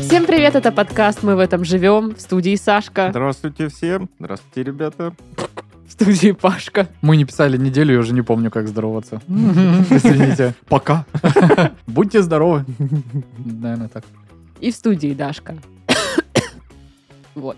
Всем привет, это подкаст «Мы в этом живем» в студии Сашка, Здравствуйте всем. Здравствуйте, ребята. в студии Пашка. Мы не писали неделю, я уже не помню, как здороваться. Извините. Пока. Будьте здоровы. Наверное, так. И в студии Дашка. Вот.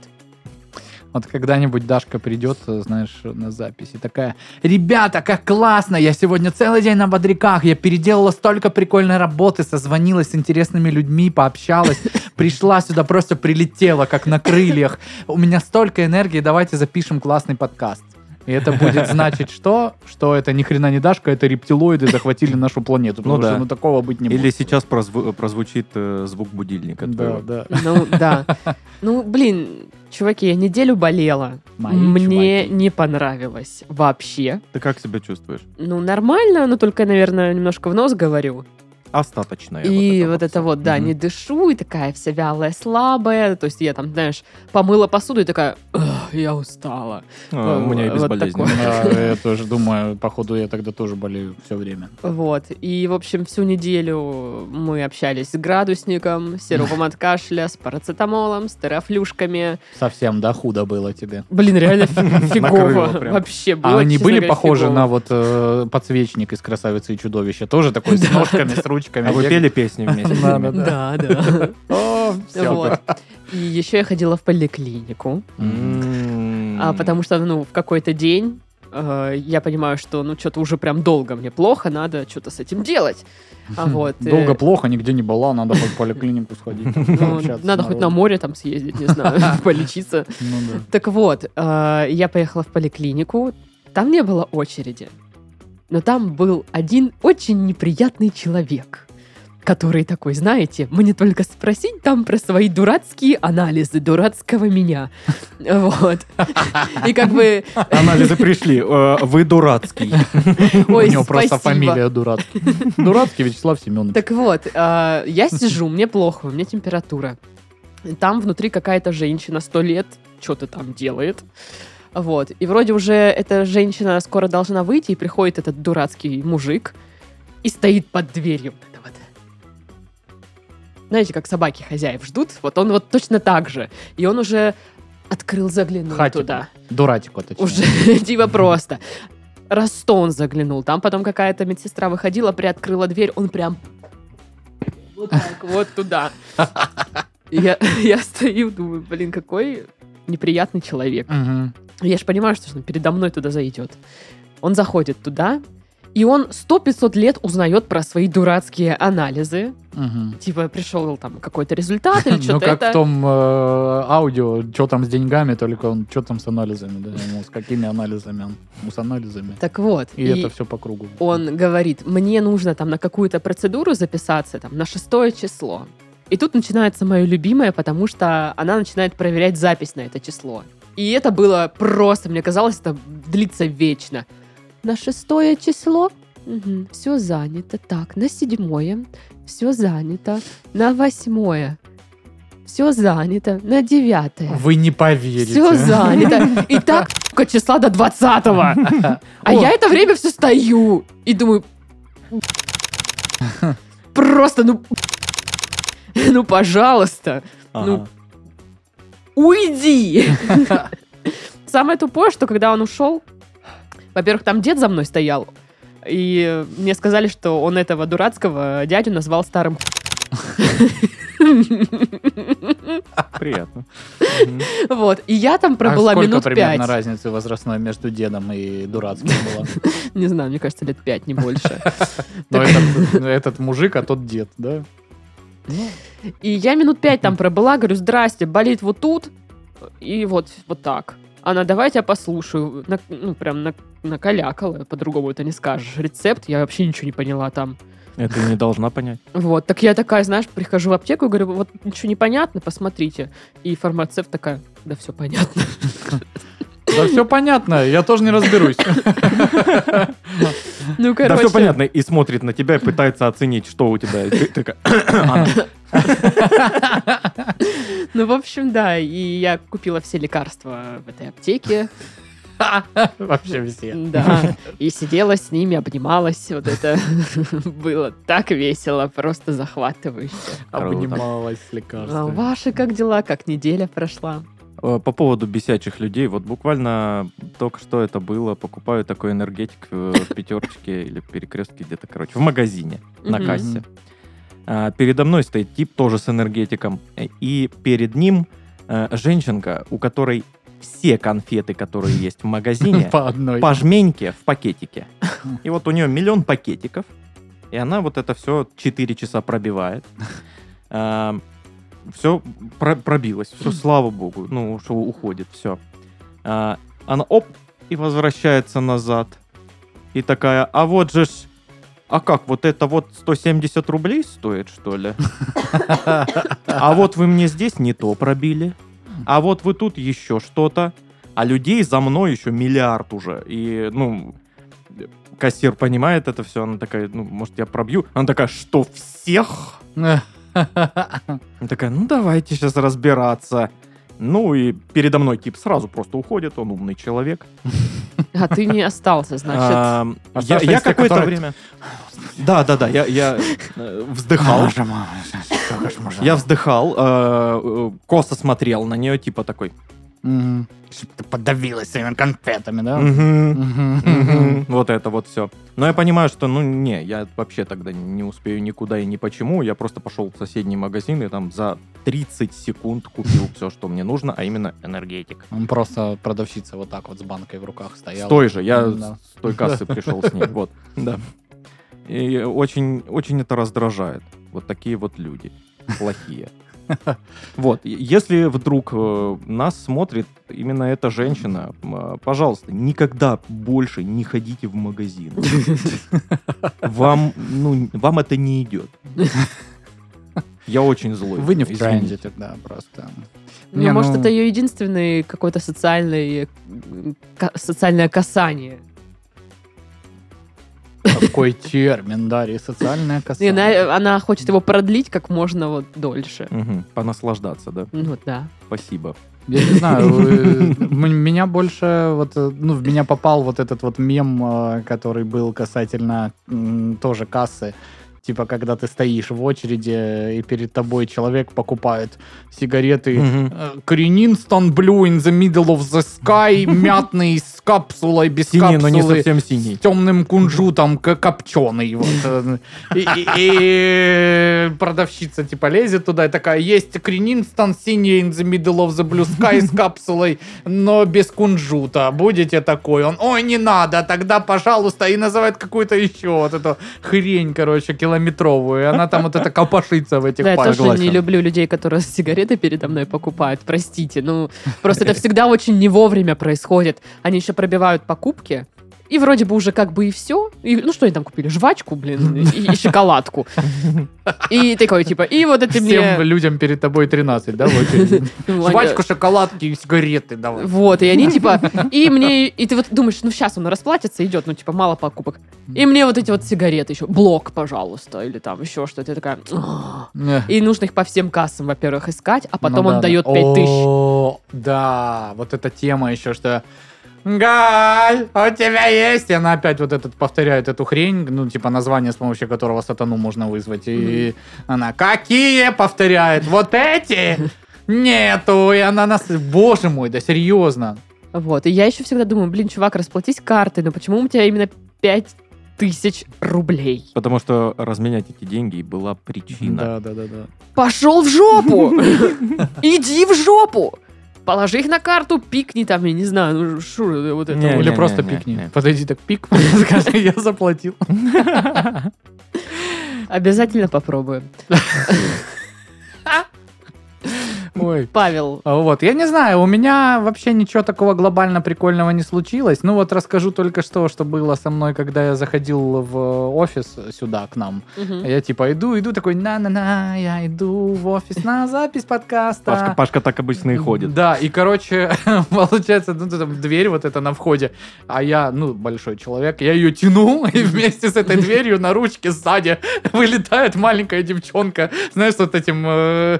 Вот когда-нибудь Дашка придет, знаешь, на записи, такая, ребята, как классно, я сегодня целый день на бодряках, я переделала столько прикольной работы, созвонилась с интересными людьми, пообщалась, пришла сюда, просто прилетела, как на крыльях. У меня столько энергии, давайте запишем классный подкаст. И это будет значить что? Что это ни хрена не Дашка, это рептилоиды захватили нашу планету. Потому Ну да. что ну, такого быть не Или может. сейчас прозву- прозвучит э, звук будильника. Да, твоего. да. Ну, да. Ну, блин, чуваки, я неделю болела. Мои Мне чуваки. не понравилось вообще. Ты как себя чувствуешь? Ну, нормально, но только, наверное, немножко в нос говорю. Остаточная. И вот вот это вот, да, Мгм. не дышу, и такая вся вялая, слабая. То есть я там, знаешь, помыла посуду и такая, «Ugh, я устала. А, у меня и вот безболезненно. такое. Да, я тоже думаю, походу, я тогда тоже болею все время. Вот. И, в общем, всю неделю мы общались с градусником, с сиропом от кашля, с парацетамолом, с терафлюшками. Совсем, да, худо было тебе. Блин, реально фигово. Вообще было, А они были похожи на вот э, подсвечник из «Красавицы и чудовища»? Тоже такой с ножками, с ручками. А вы пели песни вместе? Да, да. Вот. И еще я ходила в поликлинику, а, потому что, ну, в какой-то день э, я понимаю, что, ну, что-то уже прям долго мне плохо, надо что-то с этим делать. А вот, э, Долго плохо, нигде не была, надо хоть в поликлинику сходить. ну, пообщаться надо хоть на море там съездить, не знаю, полечиться. Ну да. Так вот, э, я поехала в поликлинику, там не было очереди, но там был один очень неприятный человек, который такой, знаете, мне только спросить там про свои дурацкие анализы дурацкого меня. Вот. И как бы... Анализы пришли. Э, Вы дурацкий. Ой, У него просто фамилия дурацкий. Дурацкий Вячеслав Семенович. Так вот, э, я сижу, мне плохо, у меня температура. Там внутри какая-то женщина сто лет что-то там делает. Вот. И вроде уже эта женщина скоро должна выйти, и приходит этот дурацкий мужик и стоит под дверью. Вот это вот. Знаете, как собаки хозяев ждут? Вот он вот точно так же. И он уже открыл, заглянул Хатику. туда. Дурачку, точнее. Уже типа просто. Раз сто он заглянул. Там потом какая-то медсестра выходила, приоткрыла дверь, он прям вот так вот туда. Я, я стою, думаю, блин, какой неприятный человек. Мгм. Я же понимаю, что он передо мной туда зайдет. Он заходит туда, и он сто 500 лет узнает про свои дурацкие анализы. Мгм. Типа пришел там какой-то результат или Ну, что-то как это. в том э, аудио, что там с деньгами, только он, что там с анализами, да, с какими анализами, он, ну, с анализами. Так вот. И, это все по кругу. он говорит, мне нужно там на какую-то процедуру записаться, там, на шестое число. И тут начинается мое любимое, потому что она начинает проверять запись на это число. И это было просто, мне казалось, это длится вечно. На шестое число все занято. Так, на седьмое все занято. На восьмое все занято. На девятое Вы не поверите. все занято. И так сука, числа до 20 А я это время все стою и думаю... Просто, ну... Ну, пожалуйста, Ну, уйди! Самое тупое, что когда он ушел, во-первых, там дед за мной стоял, и мне сказали, что он этого дурацкого дядю назвал старым Приятно. Вот. И я там пробыла а сколько минут примерно пять. разницы возрастной между дедом и дурацким была? Не знаю, мне кажется, лет пять, не больше. Этот, этот мужик, а тот дед, да? И я минут пять там пробыла, говорю, здрасте, болит вот тут, и вот, вот так. Она, давайте я послушаю. На- ну, прям на- накалякала, по-другому это не скажешь. Рецепт, я вообще ничего не поняла там. Это не должна понять. Вот, так я такая, знаешь, прихожу в аптеку и говорю, вот ничего не понятно, посмотрите. И фармацевт такая, да все понятно. Да все понятно, я тоже не разберусь. Ну, Да все понятно. И смотрит на тебя и пытается оценить, что у тебя. И ты такая, «А, Ну, в общем, да, и я купила все лекарства в этой аптеке. Вообще все. Да, и сидела с ними, обнималась. Вот это было так весело, просто захватывающе. Обнималась с А лекарствами. ваши как дела? Как неделя прошла? Э, По поводу бесячих людей, вот буквально только что это было, покупаю такой энергетик э, в пятерочке или перекрестке где-то, короче, в магазине на кассе. А, Передо мной стоит тип тоже с энергетиком, э, и перед ним женщинка, у которой все конфеты, которые есть в магазине, По одной. по жменьке в пакетике. И вот у нее миллион пакетиков, и она вот это все 4 часа пробивает. Все пробилось, все, слава богу, ну, что уходит, все. Она оп, и возвращается назад. И такая, а вот же ж, а как, вот это вот 170 рублей стоит, что ли? А вот вы мне здесь не то пробили. А вот вы тут еще что-то. А людей за мной еще миллиард уже. И, ну, кассир понимает это все. Она такая, ну, может, я пробью? Она такая, что, всех? Такая, ну, давайте сейчас разбираться. Ну, и передо мной тип сразу просто уходит. Он умный человек. А ты не остался, значит. А, я какое-то время... Да, да, да, я, я э, вздыхал. Я вздыхал, э, э, косо смотрел на нее, типа такой. Чтоб ты подавилась своими конфетами, да? «Мгм, Мгм. мгм». Вот это вот все. Но я понимаю, что, ну, не, я вообще тогда не успею никуда и ни почему. Я просто пошел в соседний магазин и там за 30 секунд купил все, что мне нужно, а именно энергетик. Он просто продавщица вот так вот с банкой в руках стоял. С той же, я Да. с той кассы пришел с ней, вот, да. И очень, очень это раздражает. Вот такие вот люди плохие. Вот, если вдруг э, нас смотрит именно эта женщина, э, пожалуйста, никогда больше не ходите в магазин. Вам, ну, вам это не идет. Я очень злой. Вы не в извините. тренде тогда просто. Ну, Не, может, ну- это ее единственный какой-то социальный, м, ка- социальное касание. Какой термин, Дарья, социальное И касание. она, она хочет его продлить как можно вот дольше. Мгм, Понаслаждаться, да? Ну да. Спасибо. Я не знаю, э, меня больше, вот, э, ну, в меня попал вот этот вот мем, э, который был касательно тоже кассы. Типа, когда ты стоишь в очереди, и перед тобой человек покупает сигареты Мгм. э, Крининстон Blue in the middle of the sky, мятный, с капсулой, без Синий, но не капсулы. совсем с синий. темным кунжутом, к- копченый. Вот. э, И, и- и продавщица типа лезет туда и такая, есть Крининстон синий in the middle of the blue sky с капсулой, но без кунжута. Будете такой? Он, ой, не надо, тогда, пожалуйста, и называет какую-то еще вот эту хрень, короче, километровую. И она там вот это копошится в этих Да, я тоже не люблю людей, которые сигареты передо мной покупают. Простите. Ну, просто это всегда очень не вовремя происходит. Они еще пробивают покупки. И вроде бы уже как бы и все. И, ну, что они там купили? Жвачку, блин, и, и шоколадку. И такой, типа, и вот это Всем мне... людям перед тобой 13, да, в Жвачку, шоколадки и сигареты давай. Вот, и они типа, и мне, и ты вот думаешь, ну сейчас он расплатится, идет, ну типа мало покупок. И мне вот эти вот сигареты еще, блок, пожалуйста, или там еще что-то. Я такая, и нужно их по всем кассам, во-первых, искать, а потом Ну он да, дает да. 5000. О, Да, вот эта тема еще, что Галь, у тебя есть? И она опять вот этот повторяет эту хрень, ну, типа название, с помощью которого сатану можно вызвать. И она, какие? Повторяет. Вот эти? Нету. И она нас... Боже мой, да серьезно. Вот, и я еще всегда думаю, блин, чувак, расплатись картой, но почему у тебя именно 5000 рублей? Потому что разменять эти деньги была причина. Да, да, да, да. Пошел в жопу! Иди в жопу! Положи их на карту, пикни там, я не знаю, ну шо вот это Не. Или не, просто не, пикни. не. Подойди так, пик, скажи, я заплатил. Обязательно попробуем. Ой. Павел, А Вот, я не знаю, у меня вообще ничего такого глобально прикольного не случилось. Ну вот расскажу только что, что было со мной, когда я заходил в офис сюда, к нам. мгм. Я типа иду, иду, такой, на-на-на, я иду в офис на запись подкаста. Пашка, Пашка так обычно и ходит. Да, и, короче, получается, ну, там дверь вот эта на входе, а я, ну, большой человек, я ее тяну, и вместе с этой дверью на ручке сзади вылетает маленькая девчонка, знаешь, вот этим, э,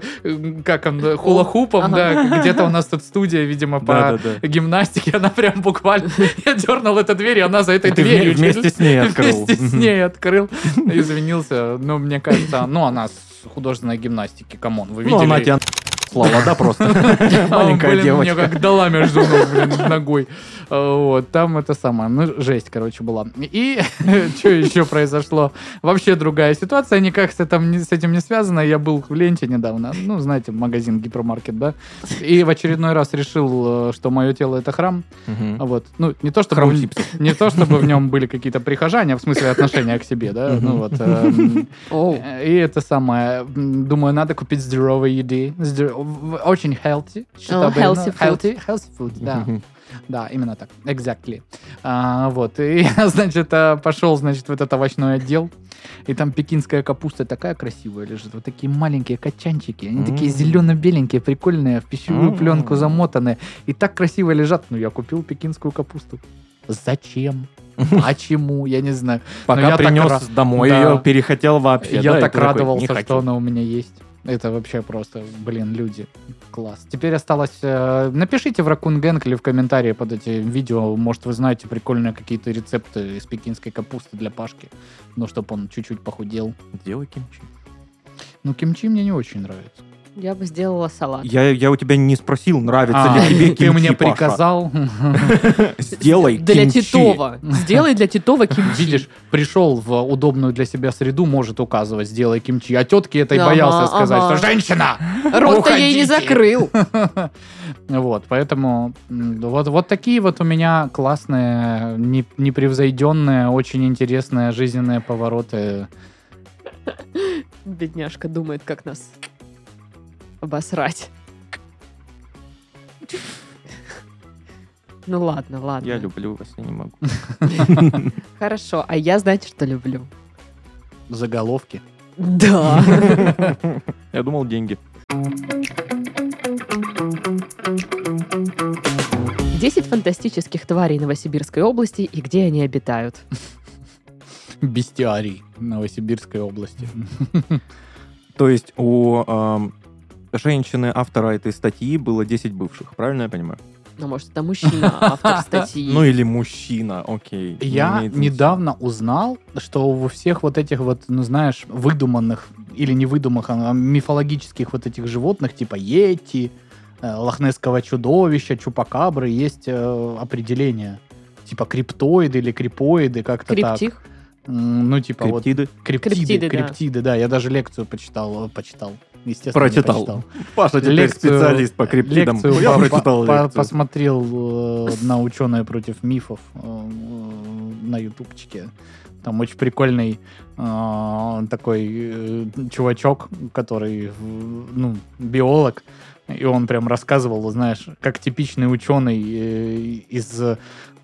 как он, хула-хупом, Ага. да, где-то у нас тут студия, видимо, по Да-да-да. гимнастике, она прям буквально, я дернул эту дверь, и она за этой И дверью вме- вместе с ней открыл. Вместе с ней открыл, извинился. Ну, мне кажется, ну, она с художественной гимнастики, come on, вы Ну, видели? она тебя слала, да, просто? А, Маленькая блин, Мне девочка. как дала между ног, блин, ногой. Вот, там это самое, ну, жесть, короче, была. И что еще произошло? Вообще другая ситуация, никак с этим, не- с этим не связано. Я был в ленте недавно, ну, знаете, магазин, гипермаркет, да, и в очередной раз решил, э, что мое тело это храм. Вот, ну, не то, чтобы, не то, чтобы в нем были какие-то прихожане, а в смысле отношения к себе, да, ну вот. эм, и это самое, думаю, надо купить здоровой еды, очень healthy. healthy food. healthy, healthy food, да. Да, именно так. Exactly. А, вот. И я, значит, а, пошел, значит, в этот овощной отдел. И там пекинская капуста такая красивая лежит. Вот такие маленькие качанчики. Они такие М. зелено-беленькие, прикольные, в пищевую М. пленку замотаны. И так красиво лежат. Ну, я купил пекинскую капусту. Зачем? Почему? Я не знаю. Пока принес домой Да. ее, перехотел вообще. Я да, так радовался, «Не что хочу». она у меня есть. Это вообще просто, блин, люди. Класс. Теперь осталось... э, напишите в Ракун Гэнг или в комментарии под этим видео. Может, вы знаете прикольные какие-то рецепты из пекинской капусты для Пашки. Ну, чтобы он чуть-чуть похудел. Делай кимчи. Ну, кимчи мне не очень нравится. Я бы сделала салат. Я, я у тебя не спросил, нравится А, ли тебе ты кимчи, мне Паша. приказал. Сделай Для кимчи. Титова. Сделай для Титова кимчи. Видишь, пришел в удобную для себя среду, может указывать, сделай кимчи. А тетке этой Ага, боялся сказать, ага. что женщина! Рот-то ей не закрыл. Вот, поэтому вот, вот такие вот у меня классные, не- непревзойденные, очень интересные жизненные повороты. Бедняжка думает, как нас обосрать. Ну ладно, ладно. Я люблю вас, я не могу. Хорошо, а я, знаете, что люблю? Заголовки. Да. Я думал, деньги. 10 фантастических тварей Новосибирской области и где они обитают. Бестиарий Новосибирской области. То есть у женщины автора этой статьи было 10 бывших, правильно я понимаю? Ну, может, это мужчина, автор статьи. Ну или мужчина, окей. Я недавно узнал, что во всех вот этих вот, ну знаешь, выдуманных или не выдуманных, а мифологических вот этих животных, типа Йети, э, лохнесского чудовища, чупакабры, есть э, определение. Типа криптоиды или крипоиды, как-то так. Ну, типа вот Криптиды. криптиды, Криптиды, криптиды, да. да. Я даже лекцию почитал, э, почитал. Естественно, не Прочитал. Паша теперь Лекцию- специалист по криптидам. Лекцию я по- прочитал по- лекцию. посмотрел э, на ученые против мифов э, э, на ютубчике. Там очень прикольный э, такой э, чувачок, который, э, ну, биолог, и он прям рассказывал, знаешь, как типичный ученый э, из,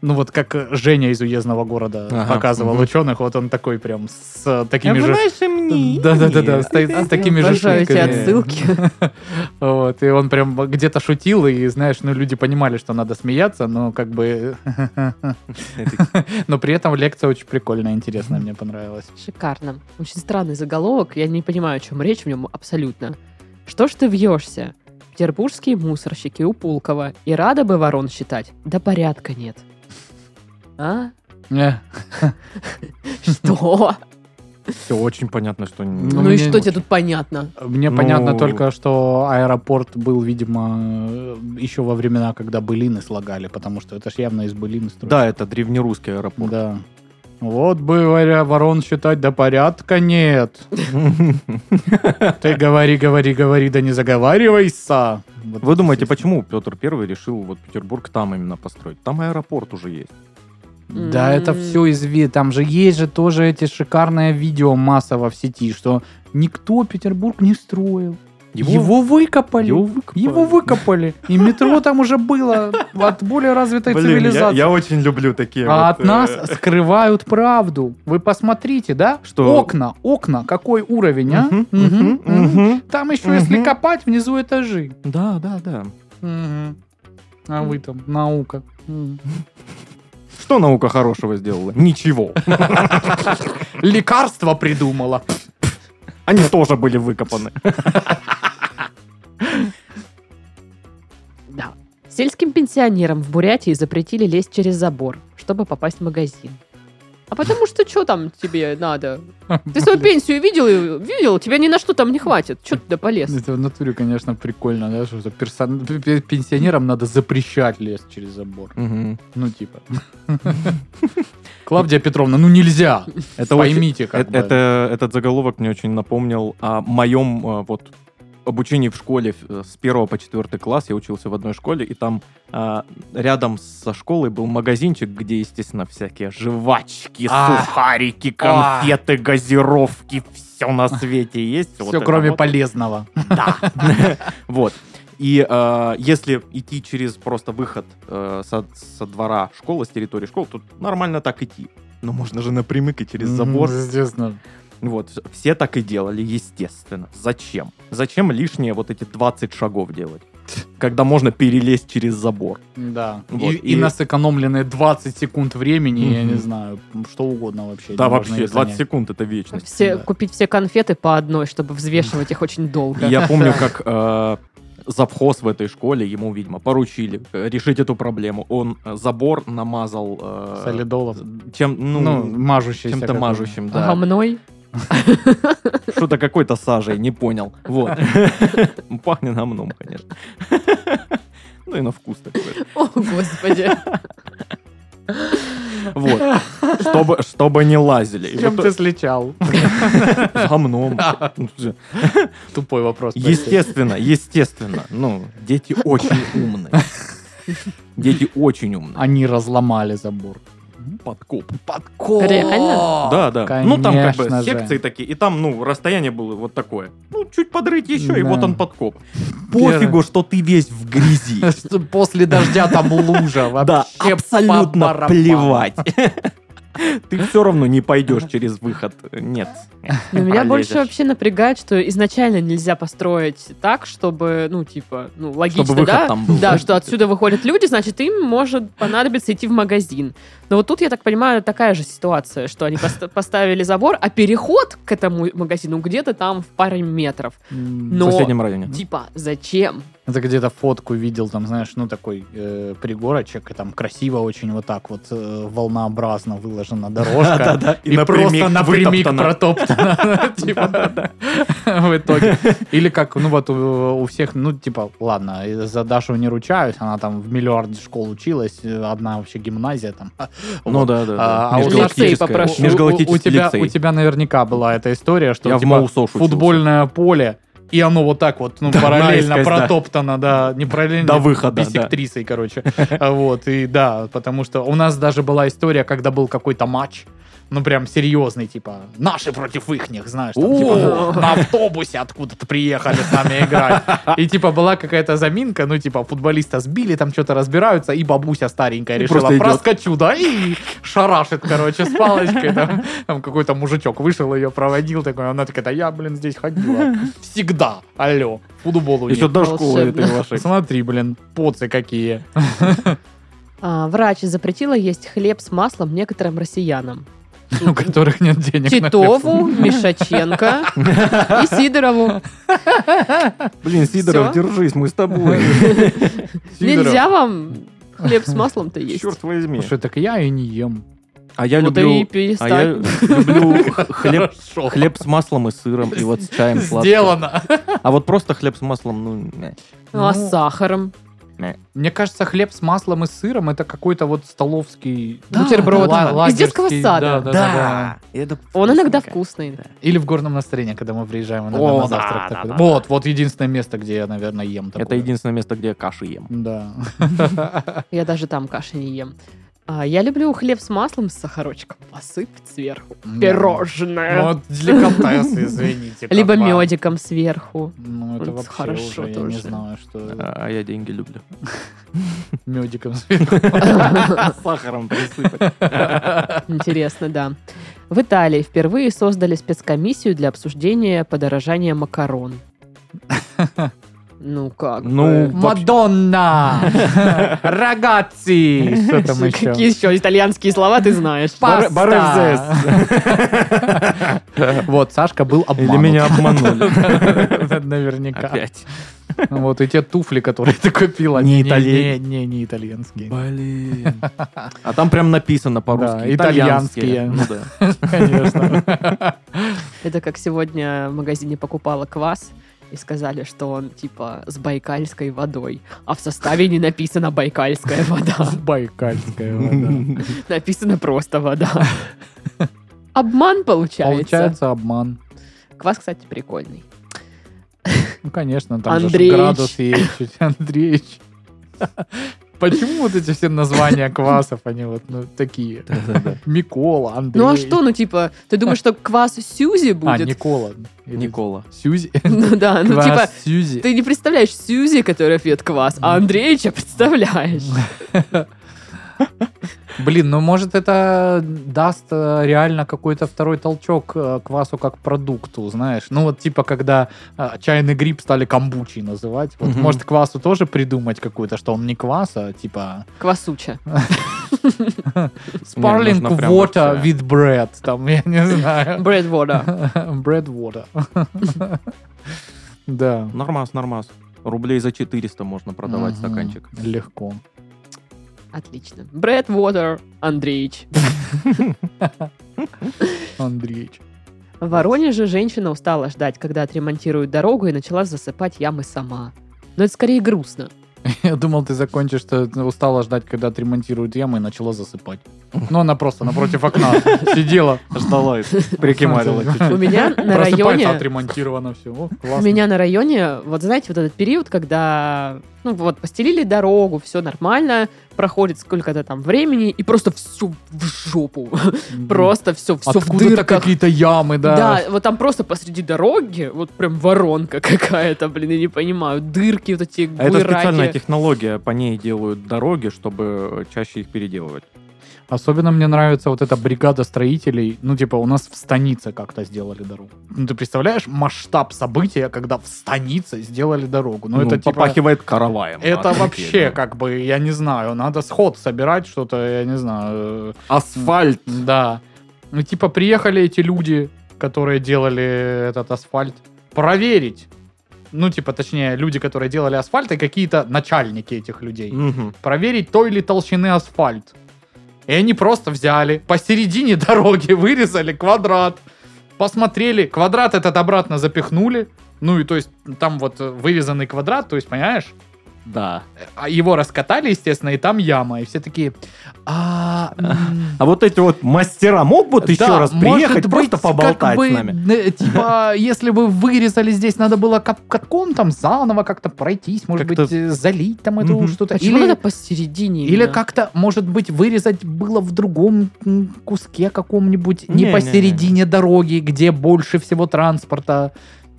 ну вот как Женя из уездного города Ага, показывал мгм. ученых, вот он такой прям с э, А такими в же... нашем мире Да-да-да, с, с такими же шутками. отсылки. Вот, и он прям где-то шутил, и, знаешь, ну, люди понимали, что надо смеяться, но как бы... Но при этом лекция очень прикольная, интересная, мне понравилась. Шикарно. Очень странный заголовок. Я не понимаю, о чем речь в нем абсолютно. Что ж ты вьешься? Петербургские мусорщики у Пулкова. И рада бы ворон считать. Да порядка нет. А? Э, Что? Все очень понятно, что... не- Ну, Ну и что тебе тут понятно? Мне Ну- понятно только, что аэропорт был, видимо, еще во времена, когда былины слагали, потому что это ж явно из былины строили. Да, это древнерусский аэропорт. Да. Вот бы говоря, ворон считать, да порядка нет. Ты говори, говори, говори, да не заговаривайся. Вы думаете, почему Петр Первый решил вот Петербург там именно построить? Там аэропорт уже есть. Да, это все из ви- Там же есть же тоже эти шикарные видео массово в сети, что никто Петербург не строил. Его, выкопали. его Его, выкопали. выкопали. И метро там уже было от более развитой Блин, я, цивилизации. я очень люблю такие А вот, от нас э, скрывают правду. Вы посмотрите, да? Что? Окна, окна, какой уровень, а? Там еще, если копать, внизу этажи. Да, да, да. А вы там, наука. Что наука хорошего сделала? Ничего. Лекарство придумала. Они тоже были выкопаны. Да. Сельским пенсионерам в Бурятии запретили лезть через забор, чтобы попасть в магазин. А потому что что там тебе надо? Ты свою пенсию видел? Видел? Тебя ни на что там не хватит. Что туда полез? Это в натуре, конечно, прикольно, да, что персон- пенсионерам надо запрещать лезть через забор. Мгм. Ну, типа. Клавдия Петровна, ну нельзя. Это Поймите, как Это, бы. это- этот заголовок мне очень напомнил о моем э, вот обучении в школе э, с первого по четвертый класс. Я учился в одной школе, и там а, рядом со школой был магазинчик, где, естественно, всякие жвачки, А. сухарики, А. конфеты, газировки, все на свете есть. Вот Все, это кроме вот. полезного. Да. Вот. И э, если идти через просто выход э, со, со двора школы, с территории школы, тут нормально так идти. Но можно же напрямик и через забор. Естественно. Вот, все так и делали, естественно. Зачем? Зачем лишние вот эти 20 шагов делать? Когда можно перелезть через забор. Да. Вот, и, и- и на сэкономленные 20 секунд времени, я не знаю, что угодно вообще. Да, вообще, их 20 занять. секунд это вечность. Все, Да. Купить все конфеты по одной, чтобы взвешивать их очень долго. Я помню, как э, завхоз в этой школе, ему, видимо, поручили э, решить эту проблему. Он э, забор намазал... э, Солидолов. Чем, ну, Ну, мажущийся. чем-то мажущим, да. Гомной. Что-то какой-то сажей, не понял. Вот. Пахнет гомном, конечно. Ну и на вкус такой. О, господи. Вот. Чтобы, чтобы не лазили. С чем ты слечал? С гомном. Тупой вопрос. Естественно, естественно. Ну, дети очень умные. Дети очень умные. Они разломали забор. Подкоп. Подкоп! Реально? Да, да. ну, там как бы Конечно же. секции такие, и там, ну, расстояние было вот такое. Ну, чуть подрыть еще, и Да. вот он подкоп. Пофигу, что ты весь в грязи. После дождя там лужа. Да, вообще абсолютно плевать. Ты все равно не пойдешь через выход. Нет. Но меня больше вообще напрягает, что изначально нельзя построить так, чтобы, ну, типа, ну, логично, выход да? там был. Да, что отсюда выходят люди, значит, им может понадобиться идти в магазин. Но вот тут, я так понимаю, такая же ситуация, что они пост- поставили забор, а переход к этому магазину где-то там в паре метров. М, В Но, соседнем районе. типа, зачем? Это где-то фотку видел, там, знаешь, ну, такой э, пригорочек, и там красиво очень вот так вот э, волнообразно выложена дорожка. Да-да-да, и И просто напрямик протоптана. Типа, в итоге. Или как, ну вот у всех, ну, типа, ладно, за Дашу не ручаюсь, она там в миллиарде школ училась, э, одна вообще гимназия там. Ну Вот. да, да, А, а у тебя, у тебя наверняка была эта история, что типа, футбольное поле, и оно вот так вот, ну, Да, параллельно наискось, да. протоптано, да, не параллельно, До выхода, да. бисектрисой, короче. А Вот, и да, потому что у нас даже была история, когда был какой-то матч, ну, прям серьезный, типа, наши против ихних, знаешь, там, типа, на автобусе откуда-то приехали с нами играть. И, типа, была какая-то заминка, ну, типа, футболиста сбили, там что-то разбираются, и бабуся старенькая решила, проскочу, да, и шарашит, короче, с палочкой, там, там какой-то мужичок вышел, ее проводил, такой, она такая, да я, блин, здесь ходила всегда, алло, футболу Еще до школы этой вашей. Смотри, блин, поцы какие. А, врач запретила есть хлеб с маслом некоторым россиянам. у которых нет денег Титову. Мишаченко и Сидорову. Блин, Сидоров, Всё? держись, мы с тобой. Сидоров. Нельзя вам хлеб с маслом-то есть. Черт возьми. Слушай, так я и не ем. А я Вот и люблю... А я перестань. люблю хлеб, Хорошо. хлеб с маслом и сыром, и вот с чаем сладким. Сделано. А вот просто хлеб с маслом, ну, не. Ну, а Ну, с сахаром? Мне кажется, хлеб с маслом и сыром это какой-то вот столовский Бутерброд. ла- Из детского сада. Да, да, да, да. Это Он иногда вкусный. да. Или в горном настроении, когда мы приезжаем иногда О, на да, завтрак. да, такой. да, вот, вот единственное место, где я, наверное, ем такое. Это единственное место, где я каши ем. Да. Я даже там каши не ем. А, я люблю хлеб с маслом с сахарочком. Посыпать сверху. Да. Пирожное. Ну, вот деликатесы, извините. Либо медиком сверху. Ну, это Вот вообще хорошо уже, я не тоже. знаю, что А а я деньги люблю. медиком сверху. Сахаром присыпать. Интересно, да. В Италии впервые создали спецкомиссию для обсуждения подорожания макарон. Ну как? Ну, бы. Мадонна! Рагаци! Что там еще? Какие еще итальянские слова ты знаешь? Паста. Вот, Сашка был обманут. Или меня обманули. Наверняка. Опять. Вот, и те туфли, которые ты купил, Не они не, итальян- не, не, не итальянские. Блин. А там прям написано по-русски. Да, итальянские. Ну да. Конечно. Это как сегодня в магазине покупала квас, и сказали, что он типа с байкальской водой, а в составе не написано байкальская вода. Байкальская вода. Написано просто вода. Обман получается. Получается обман. Квас, кстати, прикольный. Ну, конечно, там же градус есть чуть. Почему вот эти все названия квасов, они вот ну, такие? Микола, Андрей. Ну а что, ну типа, ты думаешь, что квас Сьюзи А, будет? Никола. Или Никола. Сьюзи. Ну да, ну Квас типа, Сьюзи. ты не представляешь Сьюзи, которая пьет квас, а Андреича представляешь. Блин, ну может это даст э, реально какой-то второй толчок э, квасу как продукту, знаешь? Ну вот типа когда э, чайный гриб стали камбучей называть. Вот, Мгм. может квасу тоже придумать какую-то, что он не квас, а типа Квасуча. прям water with bread, там, я не знаю. Бред вода. Bread water. Да. Нормас, нормас. Рублей за 400 можно продавать стаканчик. Легко. Отлично. Бред Water Андреич. Андреич. В Воронеже женщина устала ждать, когда отремонтируют дорогу, и начала засыпать ямы сама. Но это скорее грустно. Я думал, ты закончишь, что устала ждать, когда отремонтируют ямы, и начала засыпать. Ну, она просто напротив окна сидела. Ждала, прикимарила У меня на районе... отремонтировано все. У меня на районе, вот знаете, вот этот период, когда, ну вот, постелили дорогу, все нормально, проходит сколько-то там времени, и просто все в жопу. Просто все, все в дырках. какие-то ямы, да. Да, вот там просто посреди дороги, вот прям воронка какая-то, блин, я не понимаю, дырки вот эти, А это специальная технология, по ней делают дороги, чтобы чаще их переделывать. Особенно мне нравится вот эта бригада строителей. Ну, типа, у нас в станице как-то сделали дорогу. Ну, ты представляешь масштаб события, когда в станице сделали дорогу? Ну, это типа... попахивает караваем. Это вообще, да. как бы, я не знаю, надо сход собирать, что-то, я не знаю. Асфальт. Да. Ну, типа, приехали эти люди, которые делали этот асфальт, проверить. Ну, типа, точнее, люди, которые делали асфальт, и какие-то начальники этих людей. Мгм. Проверить той или толщины асфальт. И они просто взяли, посередине дороги вырезали квадрат, посмотрели, квадрат этот обратно запихнули. Ну, и то есть, там вот вырезанный квадрат, то есть, понимаешь? Да. А его раскатали, естественно, и там яма. И все такие... «А, А вот эти вот мастера могут еще да, раз может приехать, быть, просто поболтать как бы, с нами? э, Типа, если бы вырезали здесь, надо было катком там заново как-то пройтись, может Как-то- быть, э, залить там эту Мгм. что-то. Почему Или, надо посередине? или как-то, может быть, вырезать было в другом куске каком-нибудь, не, Не-не-не. посередине дороги, где больше всего транспорта.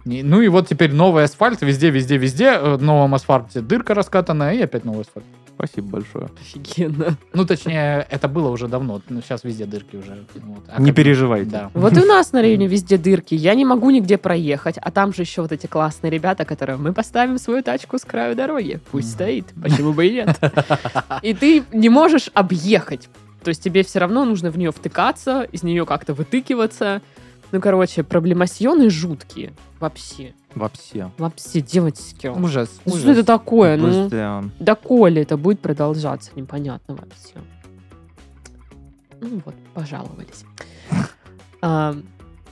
Ну и вот теперь новый асфальт везде, везде, везде. э, В новом асфальте дырка раскатанная, и опять новый асфальт. Спасибо большое. Офигенно. Ну, точнее, это было уже давно. Ну, сейчас везде дырки уже. Вот. А Не как- переживайте. Да. Вот и у нас на районе везде дырки. Я не могу нигде проехать. А там же еще вот эти классные ребята, которые мы поставим свою тачку с краю дороги. Пусть стоит. Почему бы и нет? И ты не можешь объехать. То есть тебе все равно нужно в нее втыкаться, из нее как-то вытыкиваться. Ну, короче, проблемасьоны жуткие. Вообще. Вообще. Вообще, девочки. Ужас. Ну, ужас. Что это такое? Ну, Просто, доколе это будет продолжаться? Непонятно вообще. Ну вот, пожаловались. А,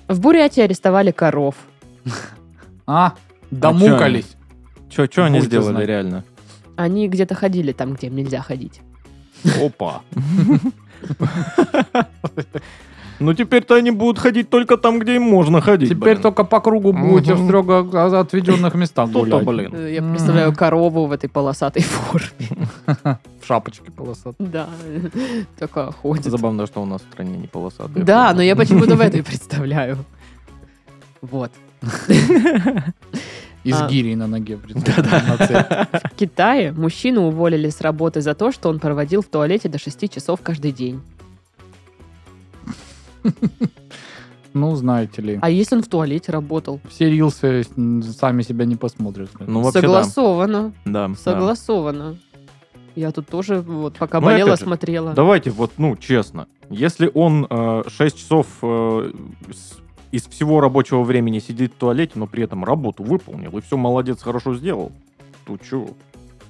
В Бурятии арестовали коров. А, домукались. Что они сделали реально? Они где-то ходили там, где нельзя ходить. Опа. Ну теперь-то они будут ходить только там, где им можно ходить. Теперь блин. только по кругу будете в Мгм. строго отведенных местах То-то, гулять. блин. Э, Я представляю корову в этой полосатой форме. В шапочке полосатой. Да, такая ходит. Забавно, что у нас в стране не полосатые. Да, но я почему-то в этой представляю. Вот. И с А. гирей на ноге. цепи. В Китае мужчину уволили с работы за то, что он проводил в туалете до 6 часов каждый день. Ну, знаете ли. А если он в туалете работал? Все рилсы сами себя не посмотрят. Ну, вообще, да. Согласовано. Да, да. Согласовано. Я тут тоже, вот, пока Ну, болела, же, смотрела. Давайте вот, ну, честно. Если он э, 6 часов э, с- из всего рабочего времени сидит в туалете, но при этом работу выполнил, и все молодец, хорошо сделал, Что, чё?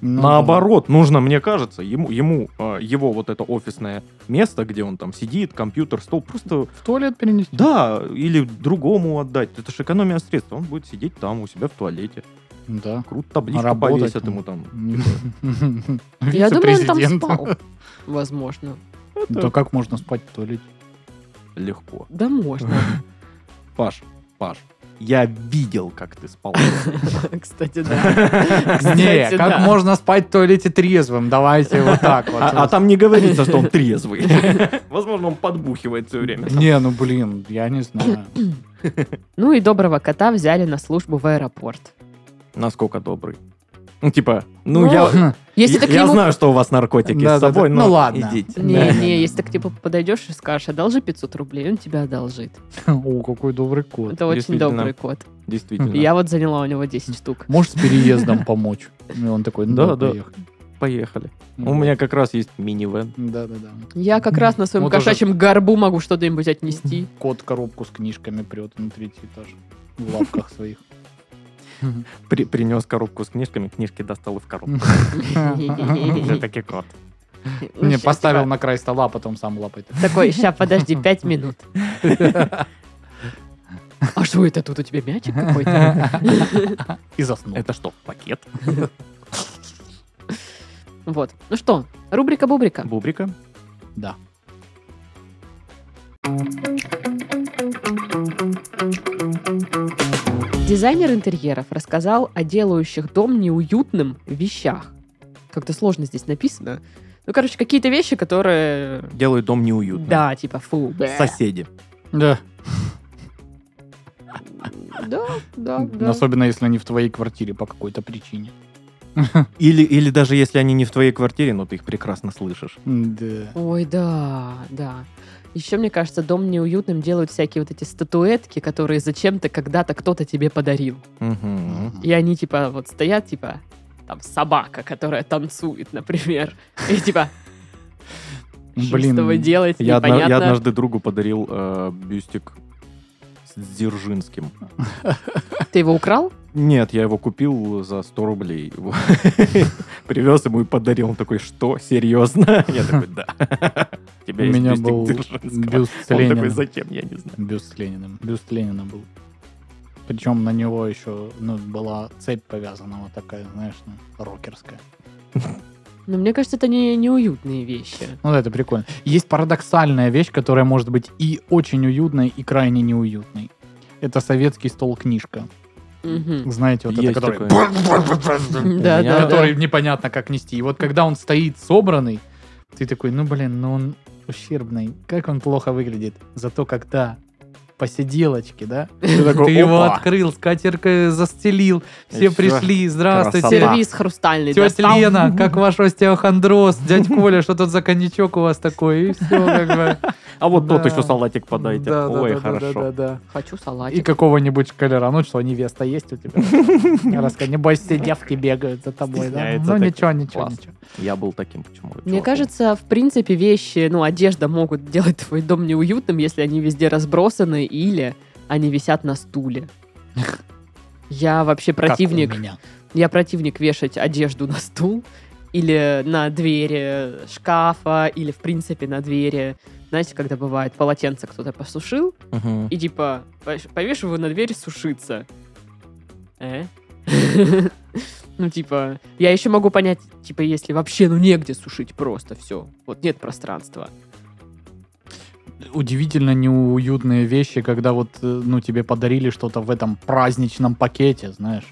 Ну, Наоборот, нужно, мне кажется, ему, ему э, его вот это офисное место, где он там сидит, компьютер, стол, просто, В туалет перенести. да, или другому отдать. Это же экономия средств. Он будет сидеть там у себя в туалете. Да. Круто, табличку Работать повесят ему там. Я думаю, он там спал. Возможно. Да как можно спать в туалете? Легко. Да можно. Паш, Паш, я видел, как ты спал. Кстати, да. Не, как можно спать в туалете трезвым? Давайте вот так вот. А а там не говорится, что он трезвый. Возможно, он подбухивает все время. Не, ну блин, я не знаю. Ну и доброго кота взяли на службу в аэропорт. Насколько добрый. Ну, типа, ну, я, Если я, ты к я нему... знаю, что у вас наркотики Да, с да, собой, да. но Ну, ладно. идите. Не, Да, не, если ты к типу подойдешь и скажешь, одолжи 500 рублей, он тебя одолжит. О, какой добрый кот. Это очень добрый кот. Действительно. Я вот заняла у него 10 штук. Можешь с переездом помочь? И он такой, ну Да, да, поехали. Поехали. Ну, У меня как раз есть минивэн. Да, да, да. Я как раз на своем кошачьем горбу могу что-нибудь отнести. Кот коробку с книжками прет на третий этаж. В лапках своих. При, принес коробку с книжками, книжки достал и в коробку. Все-таки кот. Не, поставил типа, на край стола, а потом сам лапает. Такой, ща, подожди, 5 минут. А что это тут у тебя мячик какой-то? И заснул. Это что, пакет? Вот. Ну что, рубрика-бубрика. Бубрика? Да. Дизайнер интерьеров рассказал о делающих дом неуютным вещах. Как-то сложно здесь написано. Ну, короче, какие-то вещи, которые... Делают дом неуютным. Да, типа, фу. бэ. Соседи. Да. Да, да, да. Особенно, если они в твоей квартире по какой-то причине. Или, или даже если они не в твоей квартире, но ты их прекрасно слышишь. Да. Ой, да, да. Еще, мне кажется, дом неуютным делают всякие вот эти статуэтки, которые зачем-то когда-то кто-то тебе подарил. Мгм. И они, типа, вот стоят, типа, там, собака, которая танцует, например. И, типа, что с тобой делать, Я, одна- я однажды другу подарил э, бюстик с Дзержинским. Ты его украл? Нет, я его купил за 100 рублей. Привез ему и подарил. Он такой, что, серьезно? Я такой, да. У меня был бюст с Он такой, Лениным. зачем, я не знаю. Бюст с Лениным. Бюст Ленина был. Причем на него еще ну, была цепь повязана, вот такая, знаешь, ну, рокерская. Но мне кажется, это не неуютные вещи. Ну да, это прикольно. Есть парадоксальная вещь, которая может быть и очень уютной, и крайне неуютной. Это советский стол-книжка. Знаете, вот Есть это, который... Да, да. который непонятно как нести. И вот когда он стоит собранный, ты такой, ну блин, ну он ущербный, как он плохо выглядит. Зато когда посиделочки, да? Ты такой, Ты его открыл, скатеркой застелил, все И пришли, здравствуйте. Красота. Сервис хрустальный Тетя достал. Лена, как ваш остеохондроз? Дядь Коля, что тут за коньячок у вас такой? И все, как бы. А вот тот еще салатик подайте. Да, да, Ой, хорошо. да, да. Хочу И салатик. какого-нибудь шкалера. Ну что, невеста есть у тебя? Раска, небось, все девки бегают за тобой, Ну ничего, ничего, ничего. Я был таким почему Мне кажется, в принципе, вещи, ну, одежда могут делать твой дом неуютным, если они везде разбросаны или они висят на стуле. Я вообще противник. Я противник вешать одежду на стул или на двери шкафа, или, в принципе, на двери. Знаете, когда бывает, полотенце кто-то посушил, и типа повеш- повешу его на дверь сушиться. Э? Ну, типа, я еще могу понять, типа, если вообще, ну, негде сушить просто все. Вот нет пространства. Удивительно неуютные вещи, когда вот, э, ну, тебе подарили что-то в этом праздничном пакете, знаешь.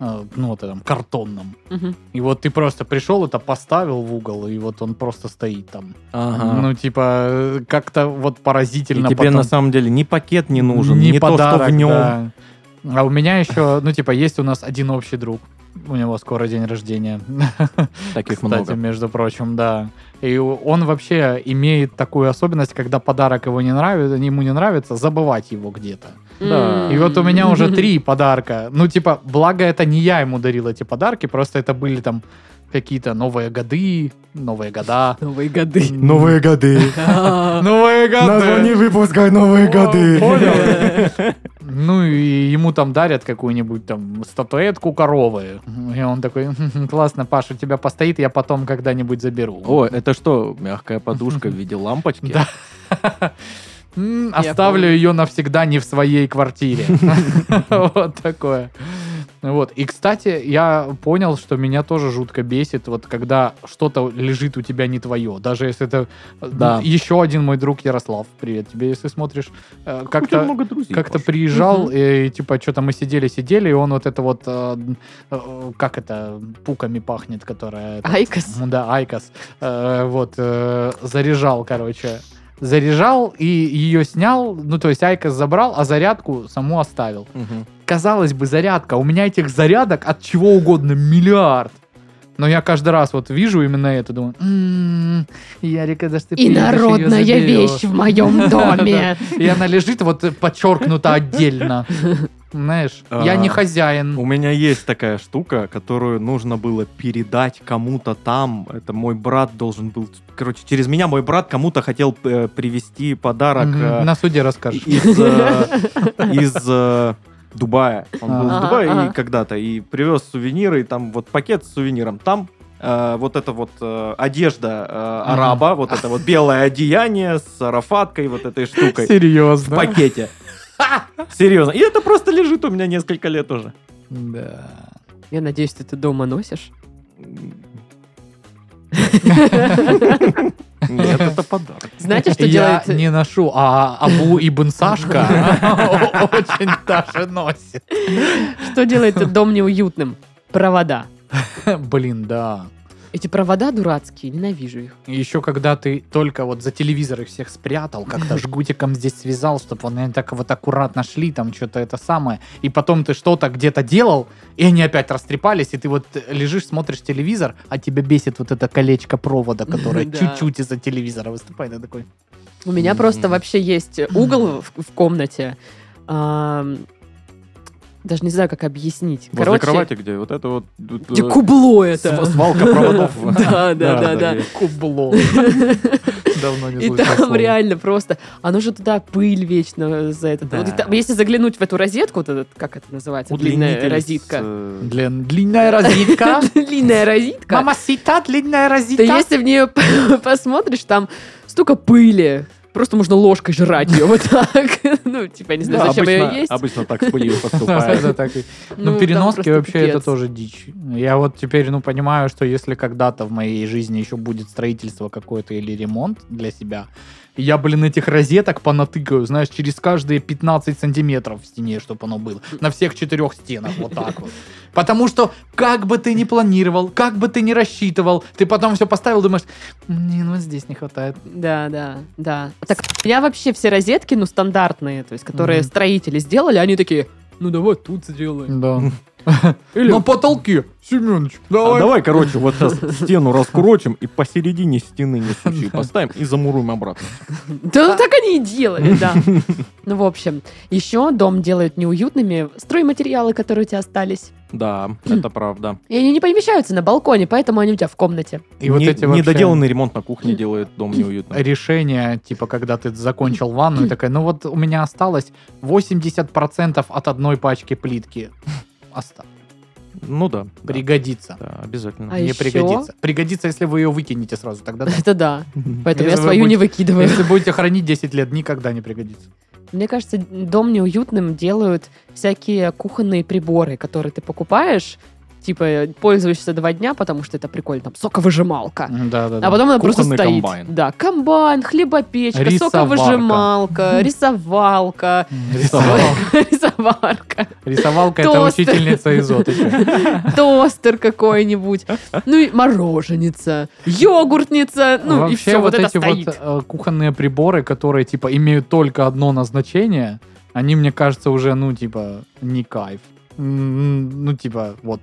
Э, Ну, вот этом картонном. Мгм. И вот ты просто пришел, это поставил в угол, и вот он просто стоит там. Ага. Ну, типа, э, как-то вот И поразительно. тебе потом- на самом деле ни пакет не нужен, Не ни то, подарок, что в нем. да. А у меня еще, ну, типа, есть у нас один общий друг. У него скоро день рождения. Таких Кстати, много. между прочим, да. И он вообще имеет такую особенность, когда подарок его не нравится, ему не нравится, забывать его где-то. Да. И вот у меня уже три подарка. Ну, типа, благо это не я ему дарил эти подарки, просто это были там какие-то новые годы, новые года. Новые годы. Новые годы. Новые годы! выпуска «Новые О, Понял? Ну и ему там дарят какую-нибудь там статуэтку коровы. И он такой, «Хм, классно, Паша, у тебя постоит, я потом когда-нибудь заберу. О, это что, мягкая подушка в виде лампочки? Да. Оставлю ее навсегда не в своей квартире. Вот такое. Вот. И, кстати, я понял, что меня тоже жутко бесит, вот когда что-то лежит у тебя не твое. Даже если это Да. еще один мой друг Ярослав. Привет тебе, если смотришь. Э, У тебя Как-то много друзей, как-то приезжал, Мгм. и, типа, что-то мы сидели-сидели, и он вот это вот, э, э, как это, пуками пахнет, которая... IQOS. Да, IQOS. Э, вот, э, заряжал, короче. Заряжал и ее снял, ну, то есть IQOS забрал, а зарядку саму оставил. Мгм. Казалось бы, зарядка. У меня этих зарядок от чего угодно миллиард. Но я каждый раз вот вижу именно это, думаю, «М, Ярик, когда ж ты Инородная заберешь?» вещь в моем доме. И она лежит вот подчеркнута отдельно. Знаешь, я не А, хозяин. У меня есть такая штука, которую нужно было передать кому-то там. Это мой брат должен был... Короче, через меня мой брат кому-то хотел э, привезти подарок э, На суде расскажешь. из, из э, Дубая. Он был в Дубае ага. и когда-то. И привез сувениры, и там вот пакет с сувениром. Там э, вот эта вот э, одежда э, араба, вот это вот белое одеяние с арафаткой, вот этой штукой в Серьезно. пакете. Серьезно. И это просто лежит у меня несколько лет уже. Да. Я надеюсь, ты это дома носишь. Нет, это подарок. Знаете, что Я делает... не ношу, а Абу Ибн Сашка очень даже носит. Что делает этот дом неуютным? Провода. Блин, да. Эти провода дурацкие, ненавижу их. Еще когда ты только вот за телевизор их всех спрятал, как-то жгутиком здесь связал, чтобы они так вот аккуратно шли, там что-то это самое, и потом ты что-то где-то делал, и они опять растрепались, и ты вот лежишь, смотришь телевизор, а тебя бесит вот это колечко провода, которое чуть-чуть из-за телевизора выступает, и такой... У меня просто вообще есть угол в комнате. Даже не знаю, как объяснить. Возле Короче, кровати, где вот это вот... где э, кубло это. Свалка проводов. Да, да, да, да. Кубло. Давно не И там реально просто, оно же туда пыль вечно за это. Если заглянуть в эту розетку, вот этот, как это называется, длинная розетка. э, Длин- длинная розетка. Длинная розетка. Мамасита, длинная То розетка. если в нее посмотришь, там столько пыли. Просто можно ложкой жрать ее вот так. Ну, типа, я не знаю, да, зачем ее есть. Обычно так с поступает. Ну, Ну, переноски вообще это тоже дичь. Я вот теперь, ну, понимаю, что если когда-то в моей жизни еще будет строительство какое-то или ремонт для себя, я, блин, этих розеток понатыкаю, знаешь, через каждые 15 сантиметров в стене, чтобы оно было. На всех четырех стенах, вот так вот. Потому что, как бы ты ни планировал, как бы ты ни рассчитывал, ты потом все поставил, думаешь, не, ну вот здесь не хватает. Да, да, да. Так, у меня вообще все розетки, ну, стандартные, то есть, которые Мгм. строители сделали, они такие, ну, давай тут сделаем. Да. Или На потолке, Семенович, А давай. давай, короче, вот сейчас стену раскурочим и посередине стены несущие поставим и замуруем обратно. Да, ну, так они и делали, да. Ну, в общем, еще дом делают неуютными стройматериалы, которые у тебя остались. Да, это правда. И они не помещаются на балконе, поэтому они у тебя в комнате. И вот эти вообще- Недоделанный ремонт на кухне делает дом неуютным. решение, типа, когда ты закончил ванну и такая, ну вот у меня осталось 80% от одной пачки плитки. Оставь. Ну да. Пригодится. Да, обязательно. А Не еще? пригодится. Пригодится, если вы ее выкинете сразу, тогда да. Это да. Поэтому я свою не выкидываю. Если будете хранить 10 лет, никогда не пригодится. Мне кажется, дом неуютным делают всякие кухонные приборы, которые ты покупаешь, типа пользуешься два дня, потому что это прикольно, там соковыжималка. Да, да, да. А потом она просто Кухонный стоит. комбайн. Да, комбайн, хлебопечка, Рисоварка. соковыжималка, рисовалка, Рисовалка. рисоварка, Рисовалка это учительница из тостер какой-нибудь, ну и мороженица, йогуртница, ну и все, вот, это эти стоит. вот э, кухонные приборы, которые типа имеют только одно назначение, они, мне кажется, уже, ну, типа, не кайф. Ну, типа, вот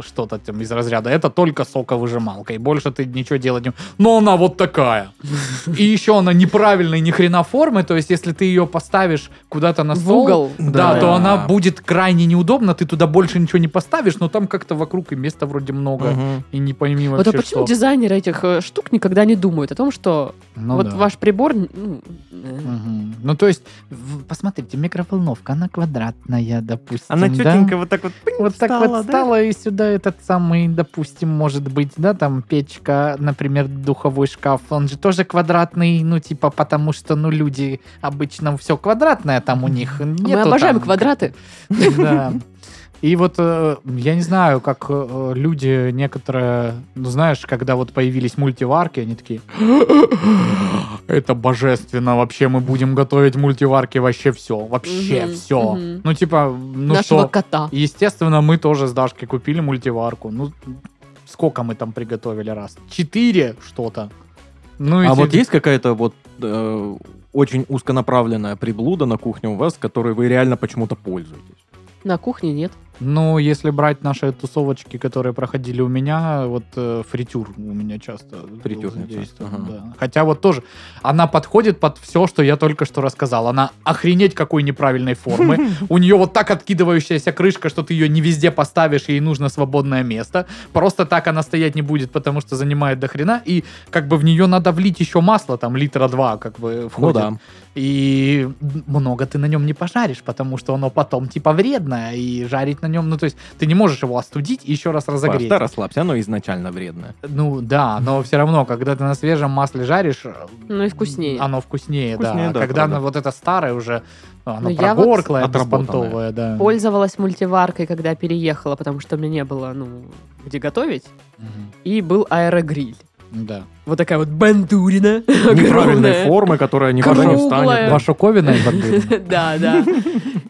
что-то там из разряда. Это только соковыжималка, и больше ты ничего делать не... Но она вот такая. И еще она неправильной ни хрена формы, то есть если ты ее поставишь куда-то на стол, угол. да, Да. то она будет крайне неудобна, ты туда больше ничего не поставишь, но там как-то вокруг и места вроде много, и не пойми Вот вообще а почему что. дизайнеры этих э, штук никогда не думают о том, что Ну вот да. ваш прибор... ну, Мгм. Ну, то есть, в- посмотрите, микроволновка, она квадратная, допустим, Она да? тетенька вот так вот пынь, Вот так встала, вот да? стала, и сюда этот самый, допустим, может быть, да, там печка, например, духовой шкаф, он же тоже квадратный, ну, типа, потому что, ну, люди обычно все квадратное там у них. Мы обожаем там- квадраты. Да. И вот э, я не знаю, как э, люди некоторые, ну знаешь, когда вот появились мультиварки, они такие, это божественно, вообще мы будем готовить мультиварки вообще все, вообще Мгм, все. мгм. Ну типа, ну Нашего что, кота. естественно, мы тоже с Дашкой купили мультиварку. Ну сколько мы там приготовили раз? Четыре что-то. Ну и А вот тебе- есть какая-то вот э, очень узконаправленная приблуда на кухне у вас, которой вы реально почему-то пользуетесь? На кухне нет. Ну, если брать наши тусовочки, которые проходили у меня, вот э, фритюр у меня часто Фритюрница, задействован, ага. да. Хотя вот тоже, она подходит под все, что я только что рассказал. Она охренеть какой неправильной формы. У нее вот так откидывающаяся крышка, что ты ее не везде поставишь, ей нужно свободное место. Просто так она стоять не будет, потому что занимает до хрена. И как бы в нее надо влить еще масло, там литра два как бы Ну входит. да. И много ты на нем не пожаришь, потому что оно потом типа вредное, и жарить на нем, ну то есть ты не можешь его остудить и еще раз разогреть. Да, расслабься, оно изначально вредное. Ну да, но все равно, когда ты на свежем масле жаришь, Ну и вкуснее. оно вкуснее, Вкуснее, да. да, когда правда. оно вот это старое уже, оно Ну, я вот прогорклое, отработанное. беспонтовое, да. Пользовалась мультиваркой, когда переехала, потому что меня не было, ну, где готовить. Мгм. И был аэрогриль. Да. Вот такая вот бандурина. Неправильной огромная. формы, которая никогда не Круглая. встанет. Вашуковина из воды. Да, да.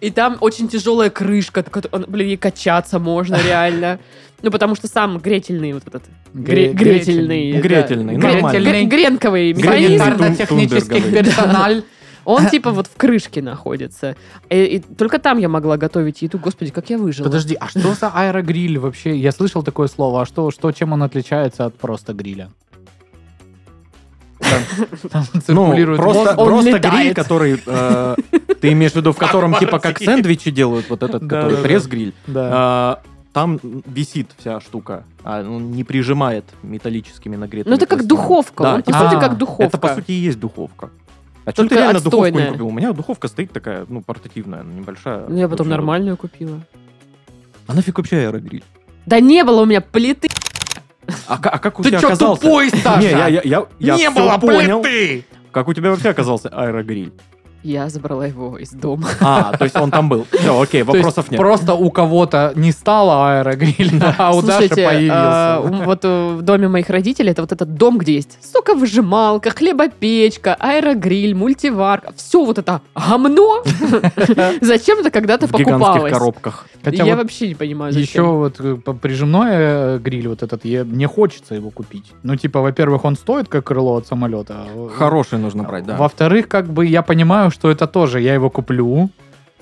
И там очень тяжелая крышка, блин, и качаться можно реально. Ну, потому что сам гретельный вот этот. Гре- гре- Гретельный. да. Гретельный, Гре- нормально. гре- Гренковый Тун- персональ. Он типа вот в крышке находится. И, и только там я могла готовить еду. Господи, как я выжила. Подожди, а что за аэрогриль вообще? Я слышал такое слово. А что, что чем он отличается от просто гриля? Там, Ну, циркулирует просто, гриль, который... э, ты имеешь в виду, в котором типа как сэндвичи делают, вот этот, который пресс-гриль. А, Там висит вся штука, а он не прижимает металлическими нагретыми Ну, это как духовка. Да, Он, по типа- сути, А, как духовка. Это, по сути, и есть духовка. А что ты реально духовку не отстойная. купил? У меня духовка стоит такая, ну, портативная, небольшая. Ну, я потом нормальную купила. А нафиг вообще аэрогриль? Да не было у меня плиты. А, а как у Ты тебя чё оказался? тупой, Саша? Не, я, я, я, я Не было понял. плиты! Как у тебя вообще оказался аэрогриль? Я забрала его из дома. А, то есть он там был. Все, окей, вопросов нет. Просто у кого-то не стало аэрогриля, а у Даши а, появился. вот э, в доме моих родителей это вот этот дом, где есть соковыжималка, хлебопечка, аэрогриль, мультиварка. Все вот это гомно зачем-то когда-то в гигантских покупалось. коробках. Я вообще не понимаю, Еще зачем. вот э, прижимной э, гриль вот этот, мне хочется его купить. Ну, типа, во-первых, он стоит как крыло от самолета. а, Хороший нужно брать, да. Во-вторых, как бы я понимаю, что это тоже, я его куплю.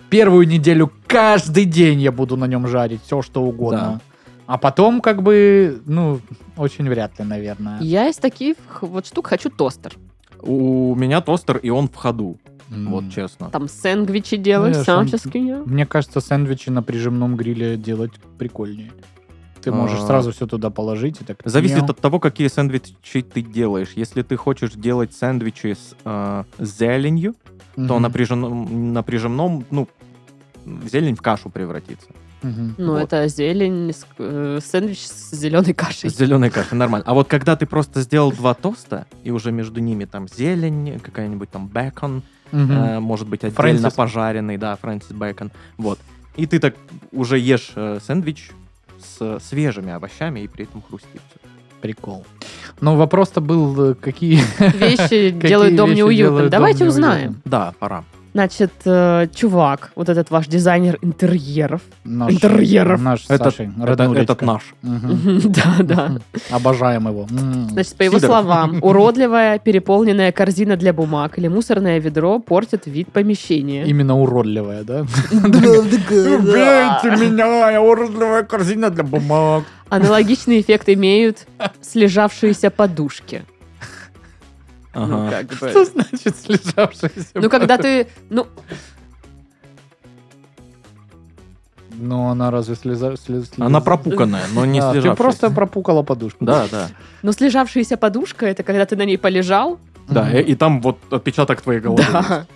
Первую неделю каждый день я буду на нем жарить все, что угодно. А потом, как бы, ну, очень вряд ли, наверное. Я из таких вот штук хочу тостер. У меня тостер, и он в ходу. М. Вот честно. Там сэндвичи делать, Ну, скиню. Мне кажется, сэндвичи на прижимном гриле делать прикольнее. Ты можешь А. сразу все туда положить и так. Зависит мяу. от того, какие сэндвичи ты делаешь. Если ты хочешь делать сэндвичи с э, зеленью, то Мгм. на прижимном, на прижимном, ну, зелень в кашу превратится. Мгм. Ну, Вот. это зелень, э, сэндвич с зеленой кашей. С зеленой кашей нормально. А вот когда ты просто сделал два тоста, и уже между ними там зелень, какая-нибудь там бекон, э, может быть, отдельно Фрэнсис. пожаренный, да, Фрэнсис Бэкон. Вот. И ты так уже ешь э, сэндвич с свежими овощами и при этом хрустит. Прикол. Но вопрос-то был, э, какие... Вещи делают дом неуютным. Давайте узнаем. Да, пора. Значит, э, чувак, вот этот ваш дизайнер интерьеров. Наш, Интерьеров. Наш Этот, Сашей, это- этот наш. Да, да. Обожаем его. Значит, по его словам, уродливая переполненная корзина для бумаг или мусорное ведро портит вид помещения. Именно уродливая, да? Убейте меня, я уродливая корзина для бумаг. Аналогичный эффект имеют слежавшиеся подушки. Ну, Ага. как бы. Что значит слежавшаяся? Ну, когда ты... Ну, Ну, она разве слеза... слез- Она пропуканная, но не А, Ты слежавшаяся. просто пропукала подушку. Да, да. но слежавшаяся подушка, это когда ты на ней полежал, Да, и, и там вот отпечаток твоей головы. Да.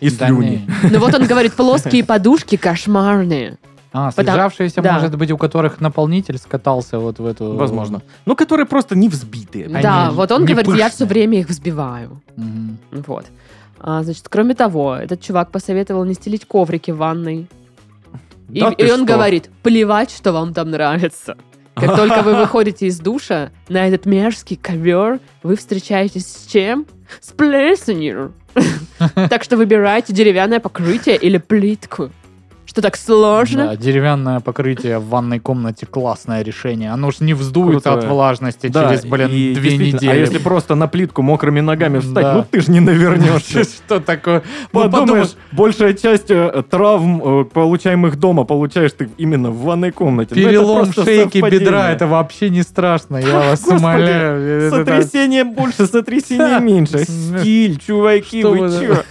И Да слюни. не. Ну вот он говорит, плоские подушки кошмарные. А, Потому- слежавшиеся, да. может быть, у которых наполнитель скатался вот в эту... Возможно. Ну, которые просто не взбитые. Они Да, вот он говорит, я пышные. все время их взбиваю. Мгм. Вот. А, значит, кроме того, этот чувак посоветовал не стелить коврики в ванной. И, Да и он что? говорит, плевать, что вам там нравится. Как только вы выходите из душа, на этот мерзкий ковер вы встречаетесь с чем? С плесенью. Так что выбирайте деревянное покрытие или плитку. Что так сложно? Да, деревянное покрытие в ванной комнате классное решение. Оно ж не вздуется Крутое. от влажности Да, через, блин, и две действительно, недели. А если просто на плитку мокрыми ногами встать, Да. ну ты ж не навернешься. Что такое? Ну, Подумаешь, большая часть э, травм, э, получаемых дома, получаешь ты именно в ванной комнате. Ну, Перелом шейки бедра, это вообще не страшно, я вас умоляю. Сотрясение больше, сотрясение меньше. Стиль, чуваки, вы чё?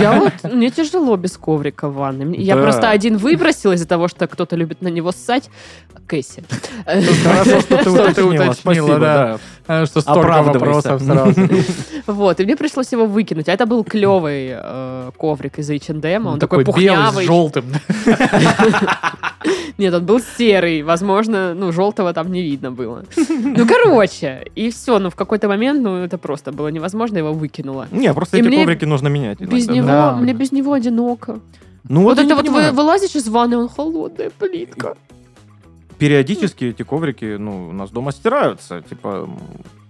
Я вот, мне тяжело без коврика в ванной. Я просто один выбросила из-за того, что кто-то любит на него ссать. Кэсси. Хорошо, что ты уточнила. да. А, Что столько вопросов сразу. Вот, и мне пришлось его выкинуть. А это был клевый э, коврик из H&M. Он такой, белый с пухнявый. желтым. Нет, он был серый. Возможно, ну, желтого там не видно было. Ну, короче. И все. Ну, в какой-то момент, ну, это просто было невозможно. Его выкинула. Не, просто эти коврики нужно менять. Без него, мне без него одиноко. Ну Вот не это вот вы понимаю. вылазишь из ванны, он холодная плитка. периодически эти коврики, ну, у нас дома стираются, типа,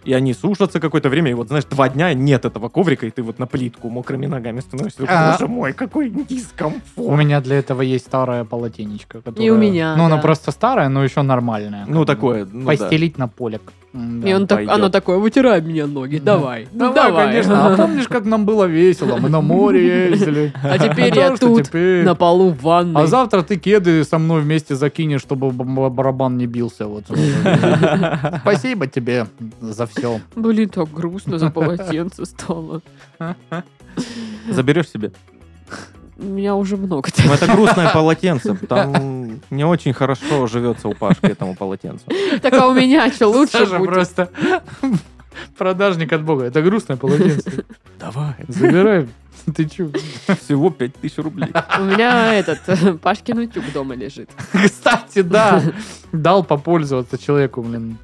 и они сушатся какое-то время, и вот, знаешь, два дня нет этого коврика, и ты вот на плитку мокрыми ногами становишься. А. Боже мой, какой У дискомфорт. меня для этого есть старая полотенечко. которое- у меня, Ну, она да. просто старая, но еще нормальная. Ну, такое, ну, да. Постелить на полик. М, И да. он так, оно такое, вытирай мне ноги, давай. Ну, ну, давай, конечно. А помнишь, как нам было весело? Мы на море ездили. А теперь я тут, на полу в ванной. А завтра ты кеды со мной вместе закинешь, чтобы барабан не бился. Вот. Спасибо тебе за все. Блин, так грустно за полотенце стало. Заберешь себе. У меня уже много. Ну, это грустное полотенце. Там не очень хорошо живется у Пашки этому полотенцу. Так а у меня что лучше Саша будет? просто продажник от бога. Это грустное полотенце. Давай. Забирай. Ты чё? Всего 5000 рублей. У меня этот Пашкин утюг дома лежит. Кстати, да. Дал попользоваться человеку, блин.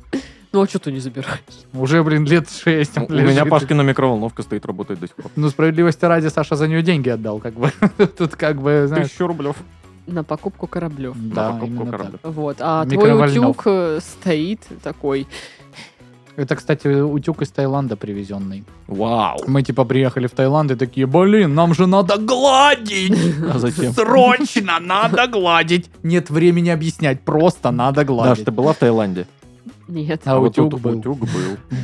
Ну а что ты не забираешь? Уже, блин, лет шесть. У меня лежит. Пашкина микроволновка стоит, работает до сих пор. Ну, справедливости ради, Саша за нее деньги отдал, как бы. Тут как бы, знаешь... Тысячу рублев. На покупку кораблев. Да, покупку именно корабля. так. Вот. А твой утюг э, стоит такой. Это, кстати, утюг из Таиланда привезенный. Вау. Мы, типа, приехали в Таиланд и такие, блин, нам же надо гладить! А зачем? Срочно надо гладить! Нет времени объяснять, просто надо гладить. ты была в Таиланде? Нет. А вот утюг был. Утюг был.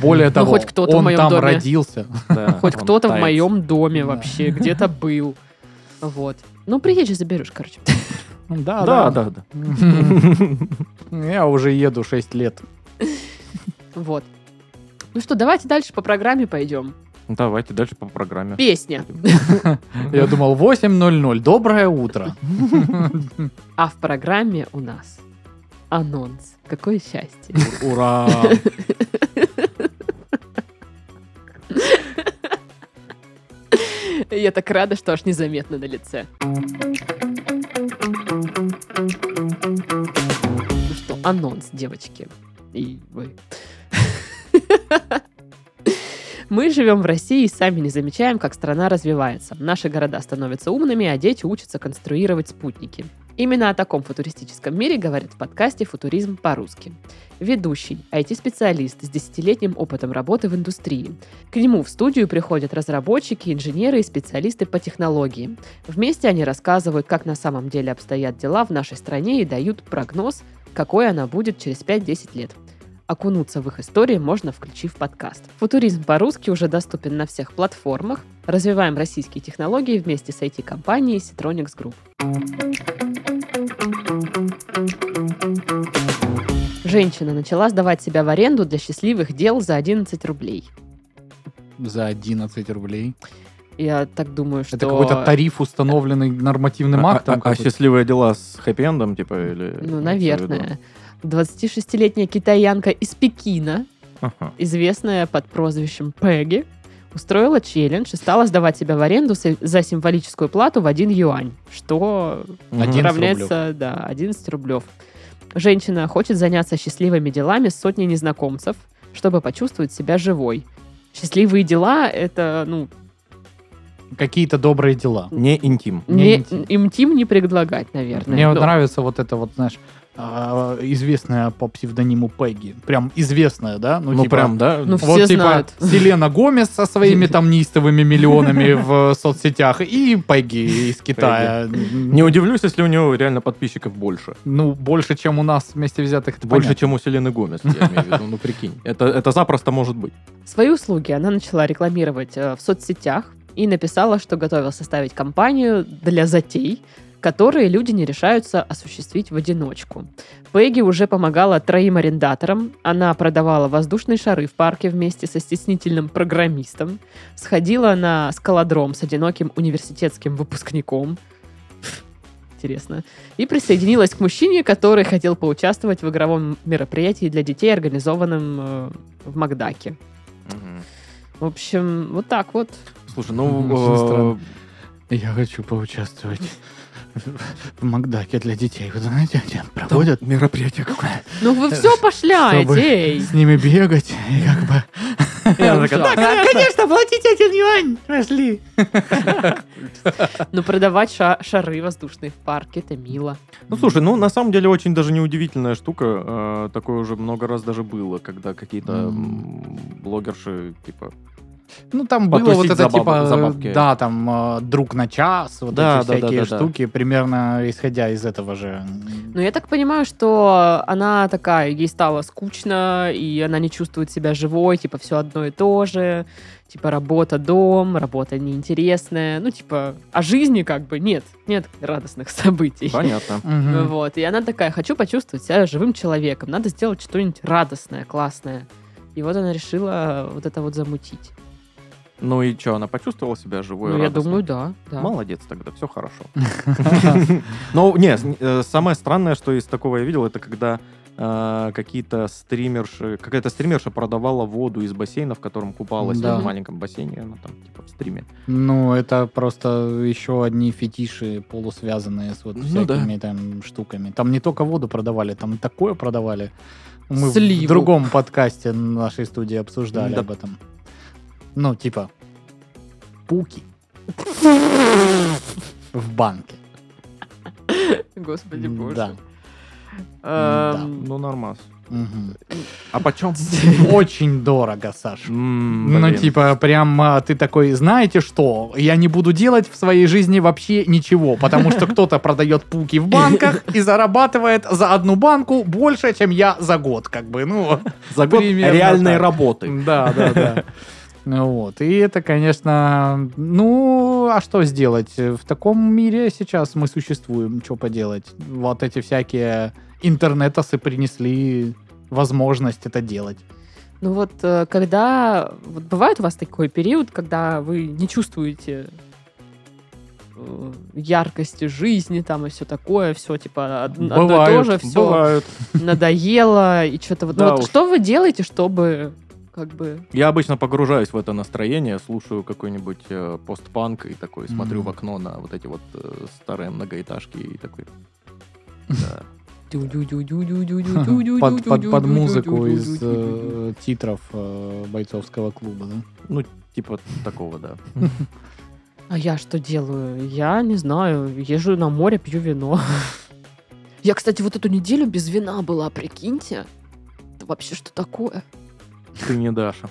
Более того, хоть кто-то в он моем там доме. родился. Да, Хоть кто-то в моем доме Да. вообще где-то был. Вот. Ну, приедешь, заберешь, короче. Да, Да, да, да. Я уже еду 6 лет. Вот. Ну что, давайте дальше по программе пойдем. Давайте дальше по программе. Песня. Я думал, 8.00. Доброе утро. А в программе у нас анонс. Какое счастье. Ура! Я так рада, что аж незаметно на лице. Ну что, анонс, девочки. И вы. Мы живем в России и сами не замечаем, как страна развивается. Наши города становятся умными, а дети учатся конструировать спутники. Именно о таком футуристическом мире говорит в подкасте «Футуризм по-русски». Ведущий, IT-специалист с десятилетним опытом работы в индустрии. К нему в студию приходят разработчики, инженеры и специалисты по технологии. Вместе они рассказывают, как на самом деле обстоят дела в нашей стране и дают прогноз, какой она будет через 5-10 лет. Окунуться в их истории можно, включив подкаст. Футуризм по-русски уже доступен на всех платформах. Развиваем российские технологии вместе с IT-компанией Citronics Group. Женщина начала сдавать себя в аренду для счастливых дел за 11 рублей. За 11 рублей. Я так думаю, что... Это какой-то тариф, установленный нормативным А- актом. а- А какой-то. счастливые дела с хэппи-эндом, типа, или... Ну, наверное. 26-летняя китаянка из Пекина, Ага. известная под прозвищем Пегги, устроила челлендж и стала сдавать себя в аренду за символическую плату в 1 юань, что Мгм. 11 равняется, да, 11 рублев. Женщина хочет заняться счастливыми делами с сотней незнакомцев, чтобы почувствовать себя живой. Счастливые дела — это, ну, Какие-то добрые дела. Не интим. Не не, интим. интим не предлагать, наверное. Мне вот Но- нравится вот это вот, знаешь, известная по псевдониму Пегги. Прям известная, да? Ну, типа, прям, да? Ну, Вот Все типа знают. Селена Гомес со своими там неистовыми миллионами в соцсетях и Пегги из Китая. Не удивлюсь, если у него реально подписчиков больше. Ну, больше, чем у нас вместе взятых. Больше, чем у Селены Гомес, я имею в виду. Ну, прикинь. Это, это запросто может быть. Свои услуги она начала рекламировать э, в соцсетях и написала, что готова составить компанию для затей, которые люди не решаются осуществить в одиночку. Пегги уже помогала троим арендаторам. Она продавала воздушные шары в парке вместе со стеснительным программистом. Сходила на скалодром с одиноким университетским выпускником. Интересно. И присоединилась к мужчине, который хотел поучаствовать в игровом мероприятии для детей, организованном э, в Макдаке. В общем, вот так вот. Слушай, Очень ну... странно. Я хочу поучаствовать в Макдаке для детей. Вы знаете, они проводят мероприятие какое. Ну вы все пошляете, эй! с ними бегать и как бы... Я такая, Да, конечно, платите один юань. Пошли. Ну продавать ша- шары воздушные в парке, это мило. Ну, слушай, ну, на самом деле, очень даже неудивительная штука. Э, такое уже много раз даже было, когда какие-то блогерши, типа... Ну, там было Потусить вот это забав- типа, забавки. да, там э, друг на час, вот Да, эти да, да, всякие да, да. штуки, примерно исходя из этого же. Ну я так понимаю, что она такая, ей стало скучно, и она не чувствует себя живой, типа все одно и то же. Типа работа, дом, работа неинтересная. Ну, типа, о жизни как бы нет, нет радостных событий. Понятно. Мгм. Вот, и она такая, хочу почувствовать себя живым человеком, надо сделать что-нибудь радостное, классное. И вот она решила вот это вот замутить. Ну и что, она почувствовала себя живой? ну, я думаю, да. да. Молодец тогда, все хорошо. Ну, не, э, самое странное, что из такого я видел, это когда э, какие-то стримерши, какая-то стримерша продавала воду из бассейна, в котором купалась Да. в маленьком бассейне, она там типа в стриме. Ну, это просто еще одни фетиши, полусвязанные с вот Ну всякими там штуками. Там не только воду продавали, там такое продавали. Мы Сливу. в другом подкасте нашей студии обсуждали Да. об этом. Ну, типа, пуки в банке. Господи боже. Да. Эм, Ну, нормас. А почем? Очень дорого, Саш. М, Ну, блин. типа, прям а, ты такой, знаете что, я не буду делать в своей жизни вообще ничего, потому что кто-то продает пуки в банках и зарабатывает за одну банку больше, чем я за год, как бы, ну. За год примерно реальной так. работы. Да, да, да. Ну Вот. И это, конечно, ну, а что сделать? В таком мире сейчас мы существуем, что поделать? Вот эти всякие интернетосы принесли возможность это делать. Ну вот, э, когда... Вот бывает у вас такой период, когда вы не чувствуете э, яркости жизни там и все такое, все типа од- одно и то Бывают, же, все Бывают. надоело и что-то вот. Ну Да вот уж. что вы делаете, чтобы как бы Я обычно погружаюсь в это настроение, слушаю какой-нибудь э, постпанк и такой смотрю Мгм. в окно на вот эти вот э, старые многоэтажки и такой... Да. Под, под, под музыку из э, титров э, бойцовского клуба, да? Ну, типа такого, да. А я что делаю? Я не знаю. Езжу на море, пью вино. Я, кстати, вот эту неделю без вина была, прикиньте. Это вообще что такое? Ты не Даша.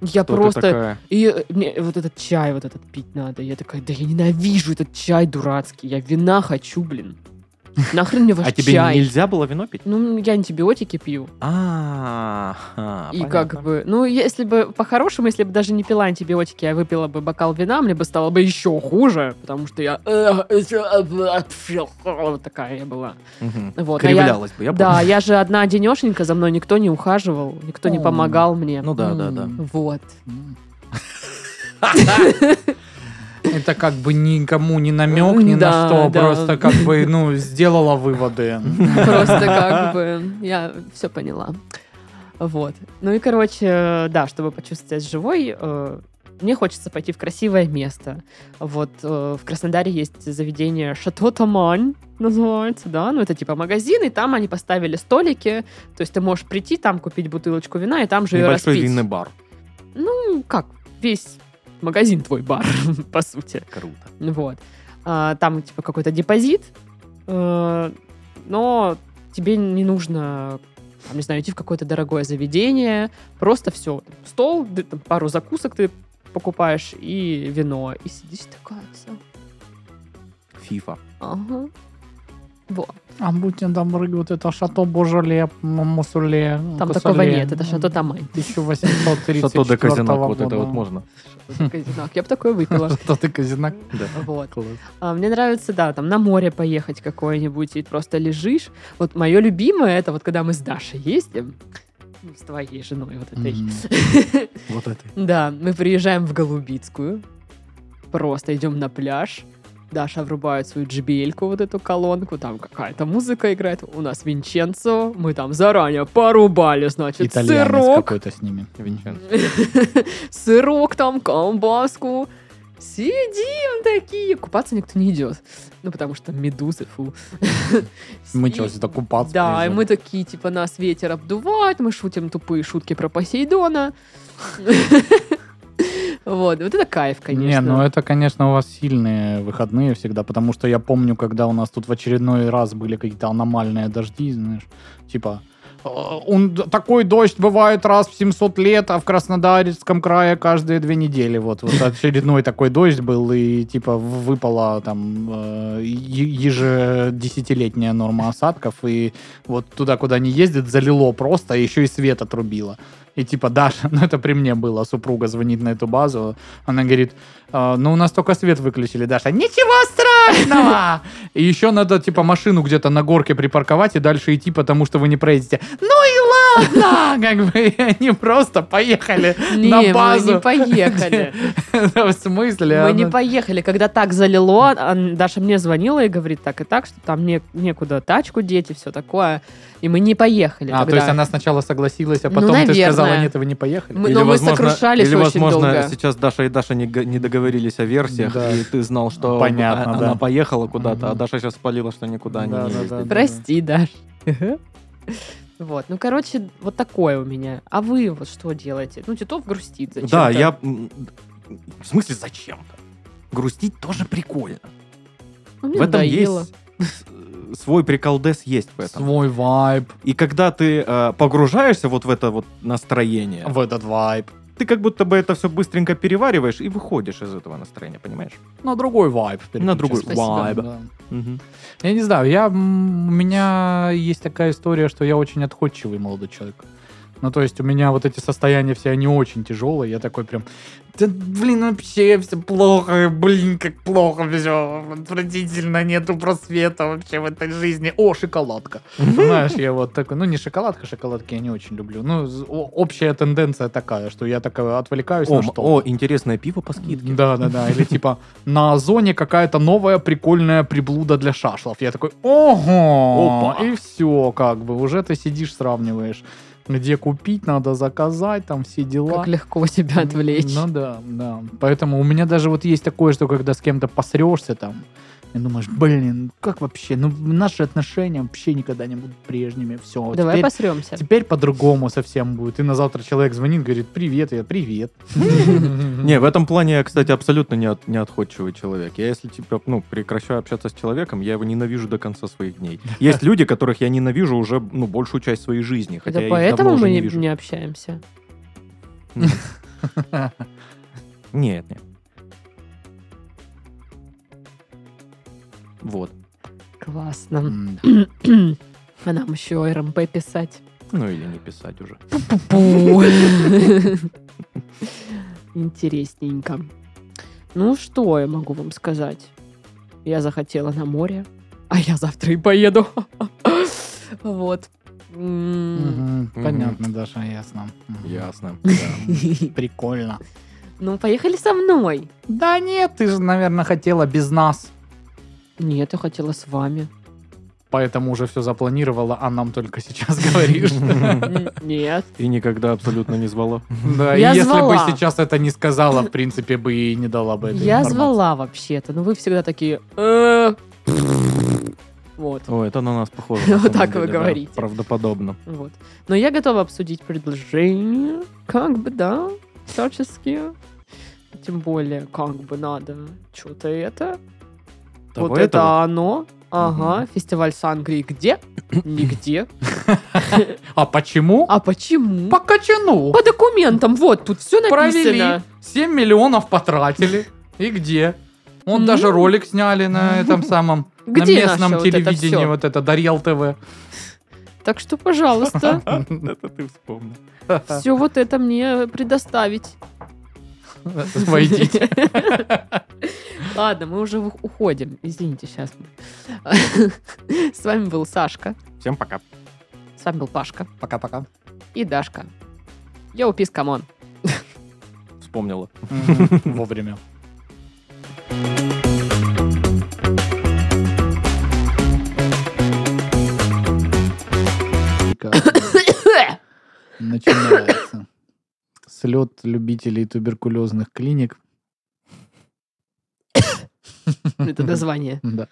Я Кто просто... И э, мне вот этот чай вот этот пить надо. Я такая, да я ненавижу этот чай дурацкий. Я вина хочу, блин. Нахрен мне ваш А тебе чай? нельзя было вино пить? Ну, я антибиотики пью. А, и как бы, ну, если бы по-хорошему, если бы даже не пила антибиотики, а выпила бы бокал вина, мне бы стало бы еще хуже, потому что я вот такая я была. Вот, а я- Кривлялась бы, я Да, я же одна денешенька, за мной никто не ухаживал, никто не помогал мне. Ну да, да, да. Вот. Это как бы никому не намек ни Да, на что, да. просто как бы, ну, сделала выводы. Просто как бы я все поняла. Вот. Ну и, короче, да, чтобы почувствовать себя живой, э, мне хочется пойти в красивое место. Вот э, в Краснодаре есть заведение Шато Тамань, называется, да, ну это типа магазин, и там они поставили столики, то есть ты можешь прийти там, купить бутылочку вина, и там же ее Небольшой распить. винный бар. Ну, как, весь магазин твой бар, по сути. Круто. Вот. А, там, типа, какой-то депозит, э, но тебе не нужно, там, не знаю, идти в какое-то дорогое заведение. Просто все. Стол, там, пару закусок ты покупаешь и вино. И сидишь такая вся. Фифа. Ага. Вот. А будьте добры, вот это шато Божоле, Мусуле. Там Косоле. такого нет, это Шато Тамань. 1834 Шато де Казинак, вот это вот можно. Казинак. Я бы такое выпила. Шато де Казинак. Да. Вот. А, мне нравится, да, там на море поехать какое-нибудь и просто лежишь. Вот мое любимое, это вот когда мы с Дашей ездим, ну, с твоей женой вот этой. Вот это. Да, мы приезжаем в Голубицкую, просто идем на пляж, Даша врубает свою джбельку, вот эту колонку, там какая-то музыка играет, у нас Винченцо, мы там заранее порубали, значит, Итальянец сырок, какой-то с ними. Сырок там, колбаску, сидим такие, купаться никто не идет, ну, потому что медузы, фу. Мы что, сюда купаться Да, и мы такие, типа, нас ветер обдувает, мы шутим тупые шутки про Посейдона. Вот, вот это кайф, конечно. Не, ну это, конечно, у вас сильные выходные всегда, потому что я помню, когда у нас тут в очередной раз были какие-то аномальные дожди, знаешь, типа «Э, он, такой дождь бывает раз в 700 лет, а в Краснодарском крае каждые две недели. Вот, вот очередной такой дождь был, и типа выпала там э, ежедесятилетняя норма осадков, и вот туда, куда не ездит, залило просто, и еще и свет отрубило. И типа Даша, ну это при мне было, супруга звонит на эту базу, она говорит, «А, ну у нас только свет выключили, Даша, ничего страшного! И еще надо типа машину где-то на горке припарковать и дальше идти, потому что вы не проедете. Ну и ладно! Как бы они просто поехали не, на мы базу. не поехали. В смысле? Мы не поехали. Когда так залило, Даша мне звонила и говорит так и так, что там не, некуда тачку деть и все такое. И мы не поехали А, то есть она сначала согласилась, а Ну, потом ты сказала, нет, вы не поехали? Мы- но мы сокрушались или, очень возможно, долго. сейчас Даша и Даша не, не договорились о версиях, Да. и ты знал, что она поехала куда-то, а. Даша сейчас спалила, что никуда не. Прости, Даш. Вот, ну, короче, вот такое у меня. А вы вот что делаете? Ну, Титов грустит зачем Да, я... В смысле, зачем-то? Грустить тоже прикольно. Ну, мне в этом надоело. есть с- свой приколдес есть в этом. Свой вайб, И когда ты э, погружаешься вот в это вот настроение, в этот вайб. Ты как будто бы это все быстренько перевариваешь и выходишь из этого настроения, понимаешь? На другой вайб. На другой вайб. Да. Мгм. Я не знаю, я, у меня есть такая история, что я очень отходчивый молодой человек. Ну, то есть у меня вот эти состояния все, они очень тяжелые. Я такой прям, да, блин, вообще все плохо, блин, как плохо все, отвратительно, нету просвета вообще в этой жизни. О, шоколадка. Знаешь, я вот такой, ну, не шоколадка, шоколадки я не очень люблю. Ну, общая тенденция такая, что я такой отвлекаюсь О, на что о, интересное пиво по скидке. да, да, да. Или типа на Озоне какая-то новая прикольная приблуда для шашлов. Я такой, ого! Опа. И все, как бы, уже ты сидишь, сравниваешь. Где купить, надо заказать, там все дела. Как легко тебя отвлечь. Ну да, да. Поэтому у меня даже вот есть такое, что когда с кем-то посрешься там, и думаешь, блин, как вообще? Ну, наши отношения вообще никогда не будут прежними. Все. Давай теперь, посремся. теперь по-другому совсем будет. И на завтра человек звонит, говорит, привет, я привет. Не, в этом плане я, кстати, абсолютно не, от- не отходчивый человек. Я, если типа, ну, прекращаю общаться с человеком, я его ненавижу до конца своих дней. Есть люди, которых я ненавижу уже, ну, большую часть своей жизни, хотя поэтому мы не общаемся. Нет, нет. Вот. Классно. А нам еще РМП писать. Ну или не писать уже. Интересненько. Ну, что я могу вам сказать? Я захотела на море, а я завтра и поеду. Вот. Понятно, Даша, ясно. Ясно. Прикольно. Ну, поехали со мной. Да нет, ты же, наверное, хотела без нас. Нет, я хотела с вами. поэтому уже все запланировала, а нам только сейчас говоришь. Нет. И никогда абсолютно не звала. Да, и Я если бы звала. сейчас это не сказала, в принципе, бы и не дала бы этой Я информации. звала вообще-то, но вы всегда такие... «Э». Вот. О, это на нас похоже. на Вот самом так вы деле, да. говорите. Правдоподобно. Вот. Но я готова обсудить предложение. Как бы, да, всячески. Тем более, как бы надо что-то это. Того вот этого? это оно. Ага, Мгм. фестиваль Сангрии где? Нигде. А почему? А почему? По кочану. По документам, вот, тут все Провели, написано. 7 миллионов потратили. И где? Вон Ну. даже ролик сняли на этом самом, на местном телевидении, вот это, Дарьял ТВ. Так что, пожалуйста, Это ты вспомнил. все вот это мне предоставить. Войдите. Ладно, мы уже уходим. Извините, сейчас. С вами был Сашка. Всем пока. С вами был Пашка Пока-пока. и Дашка. Yo, peace, come on. Вспомнила. Вовремя. Начинается. Слет любителей туберкулезных клиник. Это название. Да.